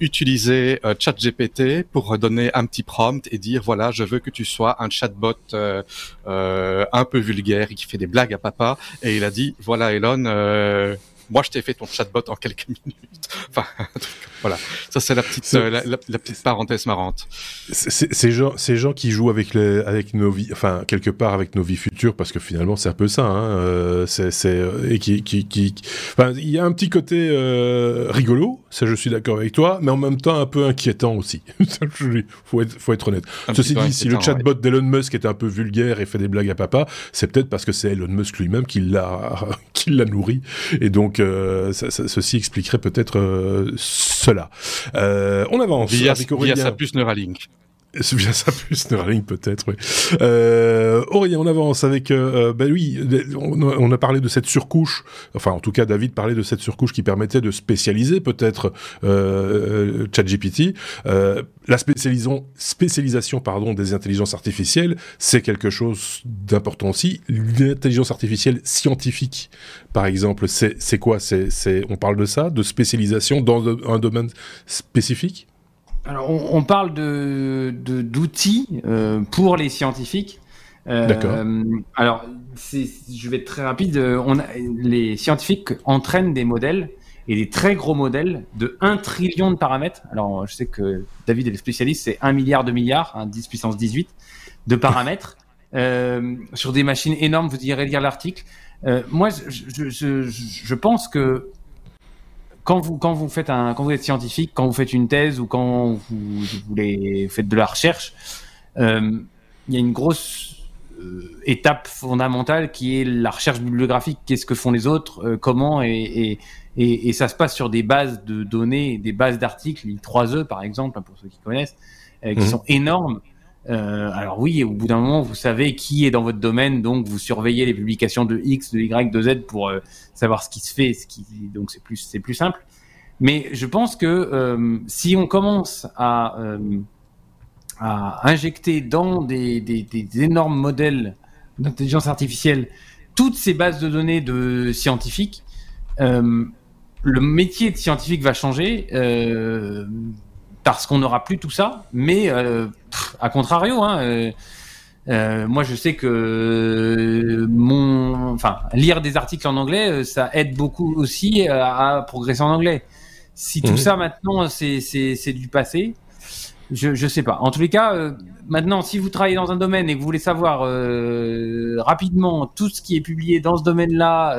utilisé ChatGPT pour donner un petit prompt et dire voilà je veux que tu sois un chatbot un peu vulgaire et qui fait des blagues à papa. Et il a dit voilà Elon euh, Euh, moi, je t'ai fait ton chatbot en quelques minutes. Enfin, voilà. Ça, c'est la petite, euh, la, la, petite parenthèse marrante. Ces gens, ces gens qui jouent avec les, avec nos vies, enfin, quelque part avec nos vies futures, parce que finalement, c'est un peu ça, hein, euh, c'est, c'est, et qui, qui, qui, enfin, il y a un petit côté euh, rigolo, ça, je suis d'accord avec toi, mais en même temps un peu inquiétant aussi. faut être, faut être honnête. Ceci dit, si le chatbot d'Elon Musk est un peu vulgaire et fait des blagues à papa, c'est peut-être parce que c'est Elon Musk lui-même qui l'a, qui l'a nourri, et donc euh, ceci expliquerait peut-être euh, cela. Euh, on avance via, avec Aurélien. via sa puce Neuralink. C'est bien ça plus Neuralink peut-être. Oui. Euh, Aurélien, on avance avec. Euh, ben oui, on, a parlé de cette surcouche. Enfin, en tout cas, David parlait de cette surcouche qui permettait de spécialiser peut-être euh, ChatGPT. Euh, la spécialisation, spécialisation pardon des intelligences artificielles, c'est quelque chose d'important aussi. L'intelligence artificielle scientifique, par exemple, c'est quoi? C'est on parle de ça, de spécialisation dans un domaine spécifique? Alors, on, parle de, d'outils euh, pour les scientifiques. Euh, D'accord. Alors, je vais être très rapide. On les scientifiques entraînent des modèles et des très gros modèles de 1 trillion de paramètres. Alors, je sais que David est le spécialiste, c'est 1 milliard de milliards, 10 puissance 18 de paramètres euh, sur des machines énormes. Vous irez lire l'article. moi, je, je, pense que quand vous, quand vous faites un, quand vous êtes scientifique, quand vous faites une thèse ou quand vous, voulez, faites de la recherche, euh, il y a une grosse euh, étape fondamentale qui est la recherche bibliographique. Qu'est-ce que font les autres, euh, comment et, et, et, ça se passe sur des bases de données, des bases d'articles, les 3E par exemple, pour ceux qui connaissent, qui mhm. sont énormes euh, alors oui, au bout d'un moment, vous savez qui est dans votre domaine, donc vous surveillez les publications de X, de Y, de Z pour euh, savoir ce qui se fait, donc c'est plus simple. Mais je pense que euh, si on commence à injecter dans des, des énormes modèles d'intelligence artificielle toutes ces bases de données de scientifiques, le métier de scientifique va changer parce qu'on n'aura plus tout ça. Mais euh, à contrario, hein, euh, euh, moi je sais que mon, enfin, lire des articles en anglais, ça aide beaucoup aussi à, progresser en anglais. Si tout mhm. ça maintenant c'est c'est du passé, je je sais pas. En tous les cas, maintenant si vous travaillez dans un domaine et que vous voulez savoir rapidement tout ce qui est publié dans ce domaine-là,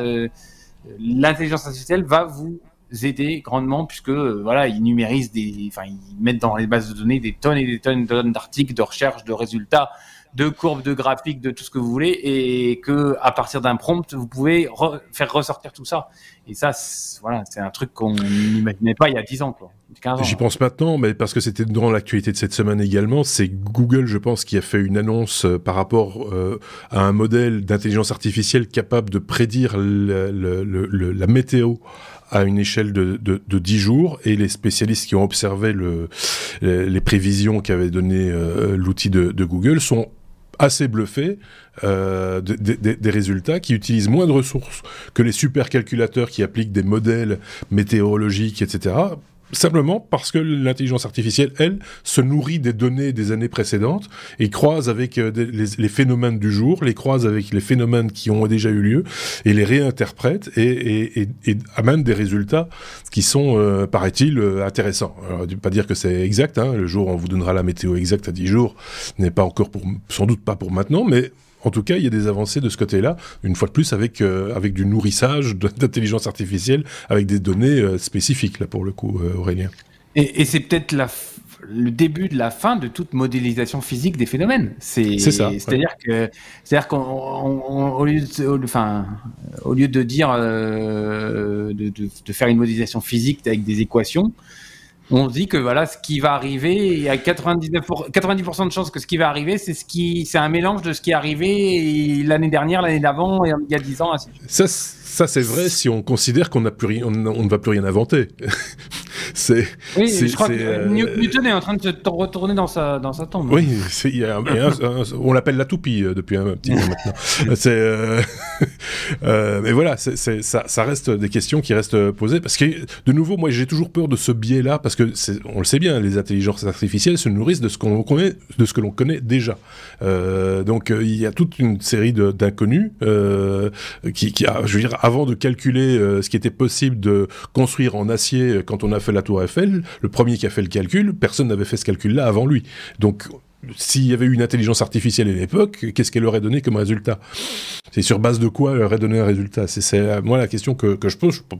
l'intelligence artificielle va vous aider grandement puisque euh, voilà ils numérisent des enfin ils mettent dans les bases de données des tonnes et des tonnes d'articles de recherche de résultats de courbes de graphiques de tout ce que vous voulez et que à partir d'un prompt vous pouvez faire ressortir tout ça. Et ça voilà c'est un truc qu'on n'imaginait pas il y a 10 ans quoi. J'y pense maintenant, mais parce que c'était dans l'actualité de cette semaine également, c'est Google, je pense, qui a fait une annonce euh, par rapport euh, à un modèle d'intelligence artificielle capable de prédire la météo à une échelle de, de, de 10 jours et les spécialistes qui ont observé le, les prévisions qu'avait donné euh, l'outil de, de, Google sont assez bluffés euh, des résultats qui utilisent moins de ressources que les supercalculateurs qui appliquent des modèles météorologiques, etc simplement parce que l'intelligence artificielle, elle, se nourrit des données des années précédentes et croise avec euh, les, phénomènes du jour, les croise avec les phénomènes qui ont déjà eu lieu et les réinterprète et, amène des résultats qui sont, euh, paraît-il, euh, intéressants. Alors, ne pas dire que c'est exact, hein, le jour où on vous donnera la météo exacte à 10 jours n'est pas encore pour, sans doute pas pour maintenant, mais en tout cas, il y a des avancées de ce côté-là, une fois de plus avec euh, avec du nourrissage d'intelligence artificielle, avec des données euh, spécifiques là pour le coup, euh, Aurélien. Et, c'est peut-être le début de la fin de toute modélisation physique des phénomènes. C'est ça. C'est-à-dire que, c'est-à-dire qu'au lieu, de, enfin, au lieu de dire de, de, de, faire une modélisation physique avec des équations, on se dit que voilà, ce qui va arriver, il y a 99 90% de chances que ce qui va arriver, c'est ce qui, c'est un mélange de ce qui est arrivé l'année dernière, l'année d'avant, et il y a 10 ans, ainsi ça c'est vrai si on considère qu'on rien, on, ne va plus rien inventer. c'est. Oui, je crois que euh, Newton est en train de se retourner dans sa dans sa tombe. Oui, on l'appelle la toupie euh, depuis un petit moment maintenant. C'est. Euh, mais voilà, ça, ça reste des questions qui restent posées parce que de nouveau, moi, j'ai toujours peur de ce biais-là parce que on le sait bien, les intelligences artificielles se nourrissent de ce qu'on connaît, de ce que l'on connaît déjà. donc, il y a toute une série d'inconnus qui, qui, je veux dire avant de calculer euh, ce qui était possible de construire en acier euh, quand on a fait la tour Eiffel, le premier qui a fait le calcul, personne n'avait fait ce calcul-là avant lui. Donc, s'il y avait eu une intelligence artificielle à l'époque, qu'est-ce qu'elle aurait donné comme résultat? C'est sur base de quoi elle aurait donné un résultat? C'est euh, moi la question que, je pose. Je,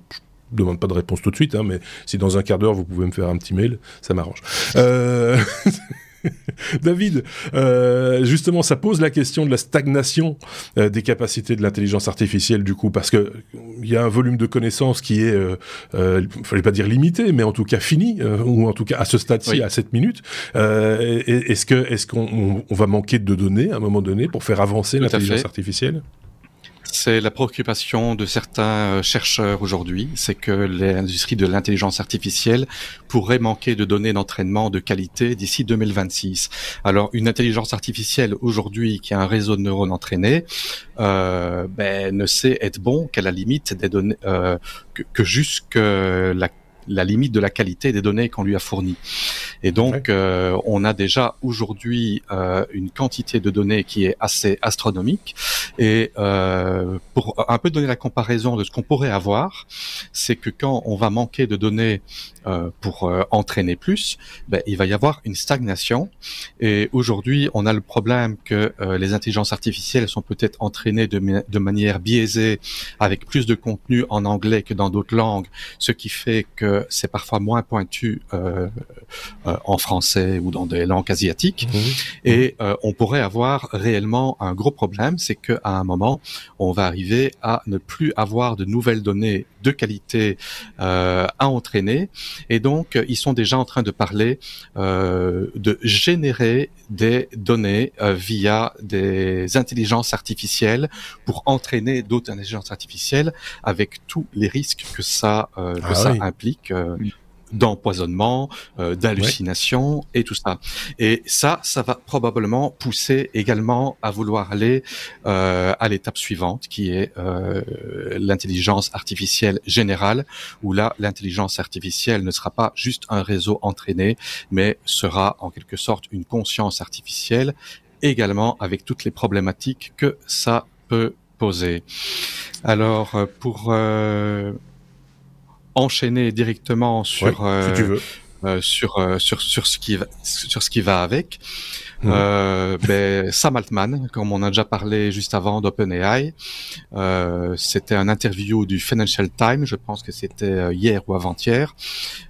ne demande pas de réponse tout de suite, hein, mais si dans un quart d'heure vous pouvez me faire un petit mail, ça m'arrange. Euh... David, euh, justement, ça pose la question de la stagnation euh, des capacités de l'intelligence artificielle, du coup, parce que il y a un volume de connaissances qui est, euh, euh, fallait pas dire limité, mais en tout cas fini, euh, ou en tout cas à ce stade-ci, à 7 minutes. Euh, est-ce que est-ce qu'on on va manquer de données à un moment donné pour faire avancer l'intelligence artificielle? C'est la préoccupation de certains euh, chercheurs aujourd'hui, c'est que l'industrie de l'intelligence artificielle pourrait manquer de données d'entraînement de qualité d'ici 2026. Alors une intelligence artificielle aujourd'hui qui a un réseau de neurones entraînés euh, ben, ne sait être bon qu'à la limite des données euh, que, que jusque la la limite de la qualité des données qu'on lui a fournies. Et donc, euh, on a déjà aujourd'hui euh, une quantité de données qui est assez astronomique. Et euh, pour un peu donner la comparaison de ce qu'on pourrait avoir, c'est que quand on va manquer de données euh, pour euh, entraîner plus, ben, il va y avoir une stagnation. Et aujourd'hui, on a le problème que euh, les intelligences artificielles sont peut-être entraînées de, de, manière biaisée, avec plus de contenu en anglais que dans d'autres langues, ce qui fait que c'est parfois moins pointu en français ou dans des langues asiatiques. Mmh. Et on pourrait avoir réellement un gros problème, c'est qu'à un moment, on va arriver à ne plus avoir de nouvelles données de qualité à entraîner et donc, ils sont déjà en train de parler euh, de générer des données euh, via des intelligences artificielles pour entraîner d'autres intelligences artificielles avec tous les risques que ça, euh, que ah ça implique d'empoisonnement, euh, d'hallucination et tout ça. Et ça, ça va probablement pousser également à vouloir aller euh, à l'étape suivante, qui est euh, l'intelligence artificielle générale, où là, l'intelligence artificielle ne sera pas juste un réseau entraîné, mais sera en quelque sorte une conscience artificielle, également avec toutes les problématiques que ça peut poser. Alors, euh, pour euh, enchaîner directement sur euh, euh, sur, euh, sur sur ce qui va sur ce qui va avec. Mhm. Euh, ben, Sam Altman, comme on a déjà parlé juste avant d'OpenAI, euh, c'était un interview du Financial Times, je pense que c'était hier ou avant-hier,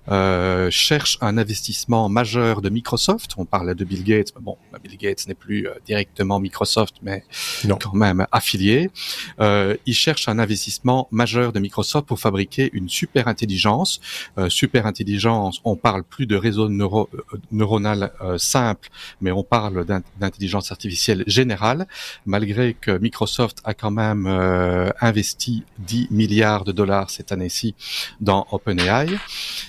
euh, cherche un investissement majeur de Microsoft. On parlait de Bill Gates, bon, Bill Gates n'est plus euh, directement Microsoft, mais quand même affilié. Euh, il cherche un investissement majeur de Microsoft pour fabriquer une super intelligence. Euh, super intelligence, on parle plus de réseau neuro euh, neuronal simple, mais on parle d'intelligence artificielle générale, malgré que Microsoft a quand même investi 10 milliards de dollars cette année-ci dans OpenAI.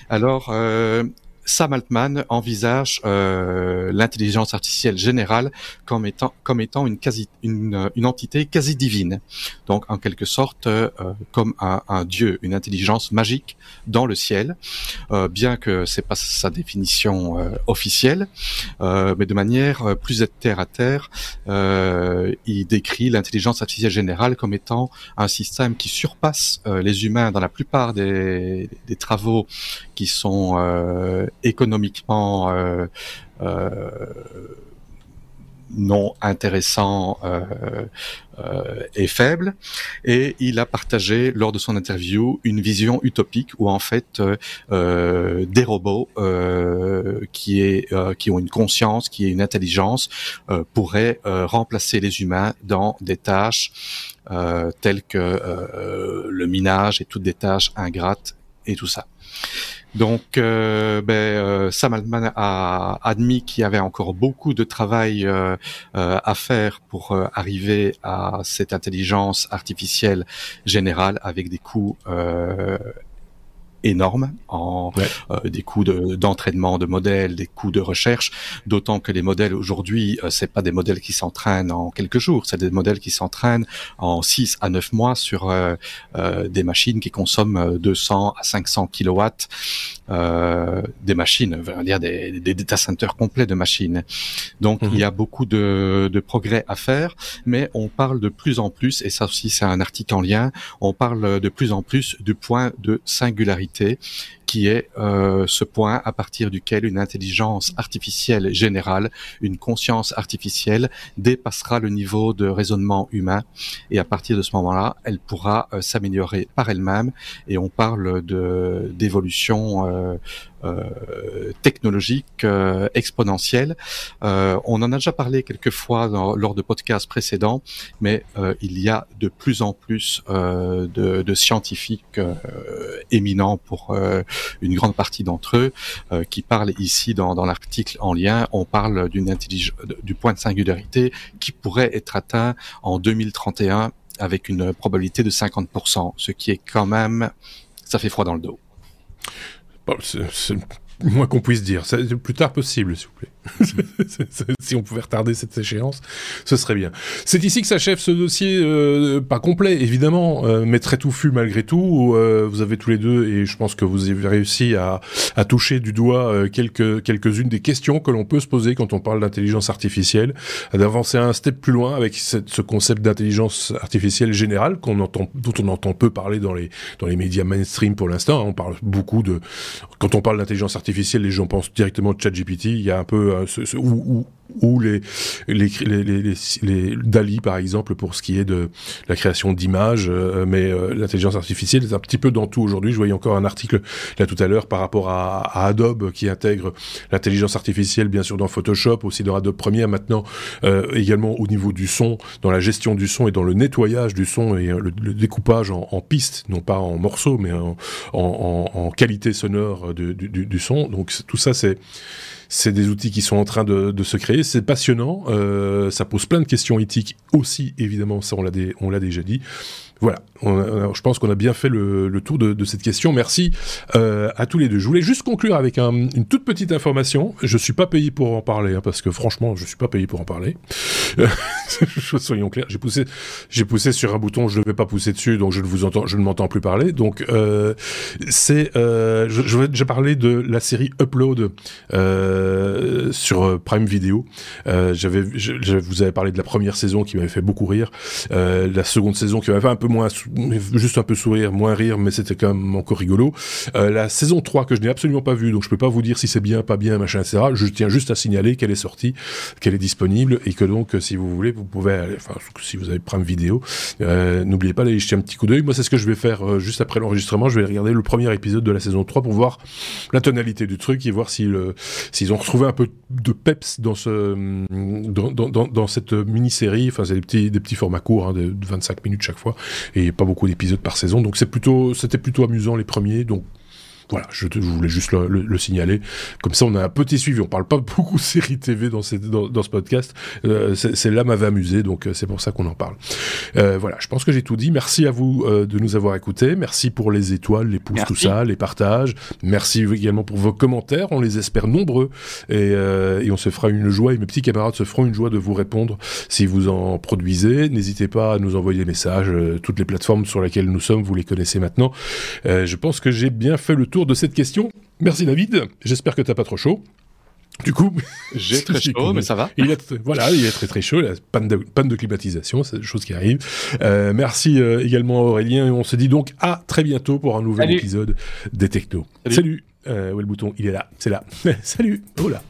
Alors, euh, Sam Altman envisage euh, l'intelligence artificielle générale comme étant, comme étant une, entité quasi divine. Donc, en quelque sorte, euh, comme un, un, dieu, une intelligence magique dans le ciel, euh, bien que c'est pas sa définition euh, officielle, euh, mais de manière plus terre à terre, il décrit l'intelligence artificielle générale comme étant un système qui surpasse les humains dans la plupart des, des travaux qui sont économiquement euh, euh, non intéressant euh, euh, et faible. Et il a partagé lors de son interview une vision utopique où en fait euh, des robots qui, est, qui ont une conscience, qui ont une intelligence, pourraient remplacer les humains dans des tâches telles que le minage et toutes des tâches ingrates et tout ça. Donc, euh, ben, euh, Sam Altman a admis qu'il y avait encore beaucoup de travail euh, à faire pour arriver à cette intelligence artificielle générale avec des coûts énormes en euh, des coûts d'entraînement de, modèles, des coûts de recherche, d'autant que les modèles aujourd'hui, euh, c'est pas des modèles qui s'entraînent en quelques jours, c'est des modèles qui s'entraînent en 6 à 9 mois sur euh, des machines qui consomment 200 à 500 kilowatts, des machines, on va dire des, des data centers complets de machines. Donc il y a mhm. beaucoup de, de progrès à faire, mais on parle de plus en plus, et ça aussi c'est un article en lien, on parle de plus en plus du point de singularité qui est euh, ce point à partir duquel une intelligence artificielle générale, une conscience artificielle dépassera le niveau de raisonnement humain. Et à partir de ce moment-là, elle pourra euh, s'améliorer par elle-même. Et on parle de d'évolution euh, technologique euh, exponentielle. Euh, on en a déjà parlé quelques fois lors de podcasts précédents, mais il y a de plus en plus de, de, scientifiques éminents pour une grande partie d'entre eux qui parlent ici dans, dans l'article en lien. On parle d'une intelligence, du point de singularité qui pourrait être atteint en 2031 avec une probabilité de 50%, ce qui est quand même, ça fait froid dans le dos. C'est moins qu'on puisse dire. C'est le plus tard possible, s'il vous plaît. si on pouvait retarder cette échéance, ce serait bien. C'est ici que s'achève ce dossier, euh, pas complet évidemment, euh, mais très touffu malgré tout. Euh, vous avez tous les deux, et je pense que vous avez réussi à, à toucher du doigt quelques quelques-unes des questions que l'on peut se poser quand on parle d'intelligence artificielle, d'avancer un step plus loin avec cette, ce concept d'intelligence artificielle générale qu'on entend, dont on entend peu parler dans les dans les médias mainstream pour l'instant. On parle beaucoup de quand on parle d'intelligence artificielle, les gens pensent directement de ChatGPT. Il y a un peu euh, ou, ou, les, les, les, les, Dali, par exemple, pour ce qui est de la création d'images. Euh, mais euh, l'intelligence artificielle est un petit peu dans tout aujourd'hui. Je voyais encore un article là tout à l'heure par rapport à, Adobe qui intègre l'intelligence artificielle, bien sûr, dans Photoshop, aussi dans Adobe Premiere, maintenant également au niveau du son, dans la gestion du son et dans le nettoyage du son et le, découpage en, en, pistes, non pas en morceaux, mais en, en, en qualité sonore du, du, du son. Donc tout ça, c'est c'est des outils qui sont en train de, se créer. C'est passionnant. Euh, ça pose plein de questions éthiques aussi, évidemment. Ça, on l'a déjà dit. Voilà, je pense qu'on a bien fait le, tour de, cette question. Merci euh, à tous les deux. Je voulais juste conclure avec une toute petite information. Je suis pas payé pour en parler, hein, parce que franchement, je suis pas payé pour en parler. Soyons clairs. J'ai poussé, poussé sur un bouton, je ne vais pas pousser dessus, donc je ne vous entends, je ne m'entends plus parler. Donc euh, c'est, euh, je, je vais déjà parler de la série Upload sur Prime Video. j'avais, je, vous avais parlé de la première saison qui m'avait fait beaucoup rire, la seconde saison qui m'avait fait un peu juste un peu sourire, moins rire, mais c'était quand même encore rigolo. Euh, la saison 3 que je n'ai absolument pas vue, donc je peux pas vous dire si c'est bien, pas bien, machin, etc. Je tiens juste à signaler qu'elle est sortie, qu'elle est disponible et que donc, si vous voulez, vous pouvez aller, enfin, si vous avez Prime Vidéo, euh, n'oubliez pas d'aller jeter un petit coup d'œil. Moi, c'est ce que je vais faire euh, juste après l'enregistrement. Je vais regarder le premier épisode de la saison 3 pour voir la tonalité du truc et voir s'ils ont retrouvé un peu de peps dans, cette mini-série. Enfin, c'est des petits, des petits formats courts, hein, de 25 minutes chaque fois et pas beaucoup d'épisodes par saison. Donc c'est plutôt, c'était plutôt amusant les premiers. Donc voilà, je, voulais juste le, signaler. Comme ça, on a un petit suivi. On parle pas beaucoup de séries TV dans, dans, ce podcast. Euh, c'est là m'avait amusé, donc euh, c'est pour ça qu'on en parle. Euh, voilà, je pense que j'ai tout dit. Merci à vous de nous avoir écoutés. Merci pour les étoiles, les pouces, tout ça, les partages. Merci également pour vos commentaires. On les espère nombreux et, et, on se fera une joie. Et mes petits camarades se feront une joie de vous répondre si vous en produisez. N'hésitez pas à nous envoyer des messages. toutes les plateformes sur lesquelles nous sommes, vous les connaissez maintenant. je pense que j'ai bien fait le tour de cette question. Merci David, j'espère que t'as pas trop chaud. Du coup, j'ai très chaud, mais ça va. Il est, voilà, il est très très chaud. La panne de, panne de climatisation, c'est des choses qui arrivent. Euh, merci euh, également à Aurélien et on se dit donc à très bientôt pour un nouvel épisode des Technos. Salut. Salut. Euh, où est le bouton? Il est là. C'est là. Salut. Oh là.